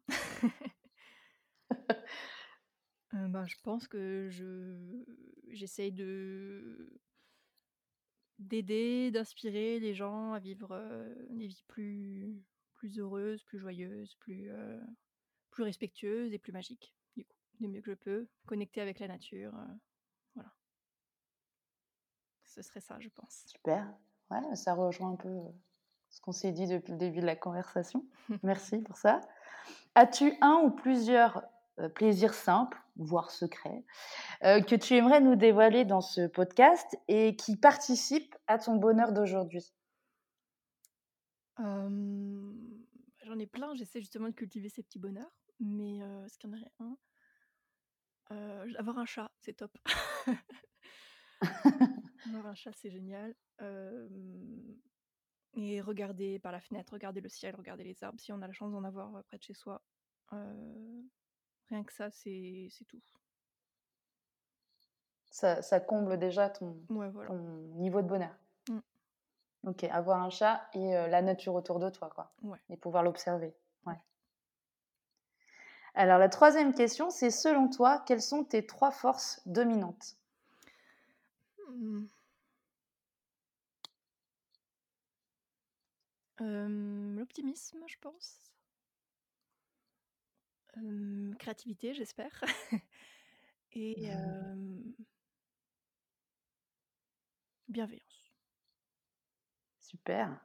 B: Euh, ben, je pense que je j'essaye de d'aider, d'inspirer les gens à vivre euh, des vies plus plus heureuses, plus joyeuses, plus euh, plus respectueuses et plus magiques. Du coup, du mieux que je peux, connecter avec la nature, voilà. Ce serait ça, je pense.
A: Super. Ouais, ça rejoint un peu ce qu'on s'est dit depuis le début de la conversation. Merci pour ça. As-tu un ou plusieurs plaisirs simples, voire secrets, que tu aimerais nous dévoiler dans ce podcast et qui participent à ton bonheur d'aujourd'hui?
B: J'en ai plein, j'essaie justement de cultiver ces petits bonheurs, mais est-ce qu'il y en aurait un? Avoir un chat, c'est top. Avoir un chat, c'est génial. et regarder par la fenêtre, regarder le ciel, regarder les arbres, si on a la chance d'en avoir près de chez soi. rien que ça, c'est tout.
A: Ça, ça, comble déjà ton, niveau de bonheur. Mmh. Ok, avoir un chat et la nature autour de toi, quoi. Et pouvoir l'observer. Ouais. Alors la troisième question, c'est selon toi, quelles sont tes trois forces dominantes? Mmh.
B: l'optimisme, je pense. créativité, j'espère. Et bienveillance.
A: Super.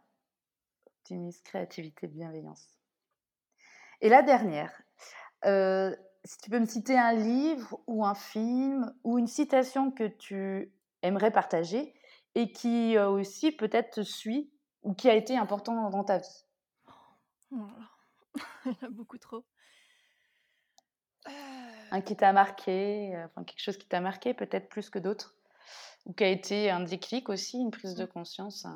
A: Optimisme, créativité, bienveillance. Et la dernière, si tu peux me citer un livre ou un film ou une citation que tu aimerais partager et qui aussi peut-être te suit ou qui a été important dans ta vie?
B: Oh Il y en a beaucoup trop.
A: Un qui t'a marqué, euh, enfin quelque chose qui t'a marqué peut-être plus que d'autres, ou qui a été un déclic aussi, une prise de mmh. conscience.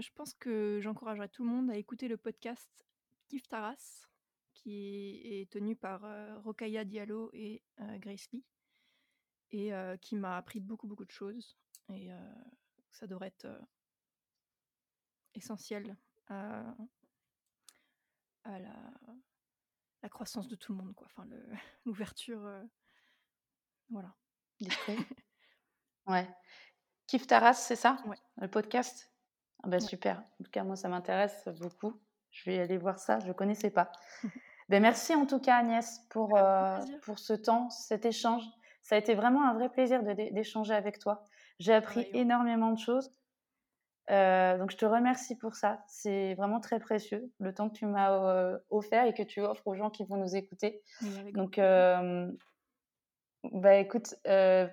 B: je pense que j'encouragerais tout le monde à écouter le podcast Kif Taras qui est tenu par Rokaya Diallo et Grace Lee, et qui m'a appris beaucoup, beaucoup de choses. Et ça devrait être essentiel à, la, la, croissance de tout le monde, quoi. Enfin, l'ouverture, voilà.
A: ouais. Kif Taras, c'est ça? Le podcast? Ah bah, Super. En tout cas, moi, ça m'intéresse beaucoup. Je vais aller voir ça. Je ne connaissais pas. Ben, merci en tout cas Agnès pour, euh, pour ce temps, cet échange. Ça a été vraiment un vrai plaisir d'échanger avec toi. J'ai appris énormément de choses. Euh, donc je te remercie pour ça. C'est vraiment très précieux le temps que tu m'as euh, offert et que tu offres aux gens qui vont nous écouter. donc
C: Bah écoute,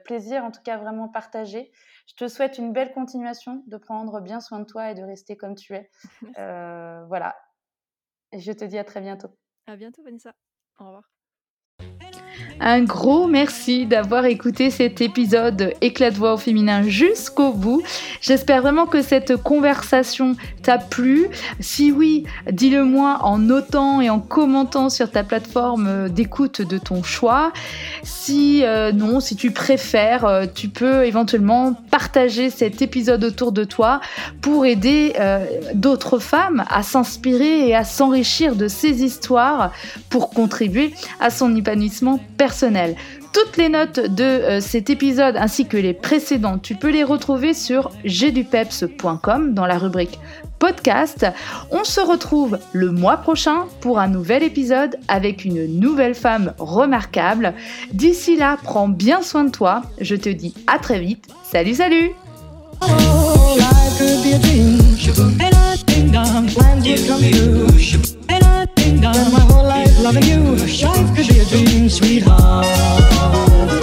C: plaisir en tout cas vraiment partagé. Je te souhaite une belle continuation, de prendre bien soin de toi et de rester comme tu es. voilà. Et je te dis à très bientôt.
B: À bientôt, Vanessa. Au revoir.
A: Un gros merci d'avoir écouté cet épisode Éclat de voix au féminin jusqu'au bout. J'espère vraiment que cette conversation t'a plu. Si oui, dis-le moi en notant et en commentant sur ta plateforme d'écoute de ton choix. Si euh, non, si tu préfères, euh, tu peux éventuellement partager cet épisode autour de toi pour aider euh, d'autres femmes à s'inspirer et à s'enrichir de ces histoires pour contribuer à son épanouissement personnel. Toutes les notes de euh, cet épisode ainsi que les précédents, tu peux les retrouver sur gdupeps.com dans la rubrique podcast. On se retrouve le mois prochain pour un nouvel épisode avec une nouvelle femme remarquable. D'ici là, prends bien soin de toi. Je te dis à très vite. Salut, salut Loving you, life could be a dream, sweetheart.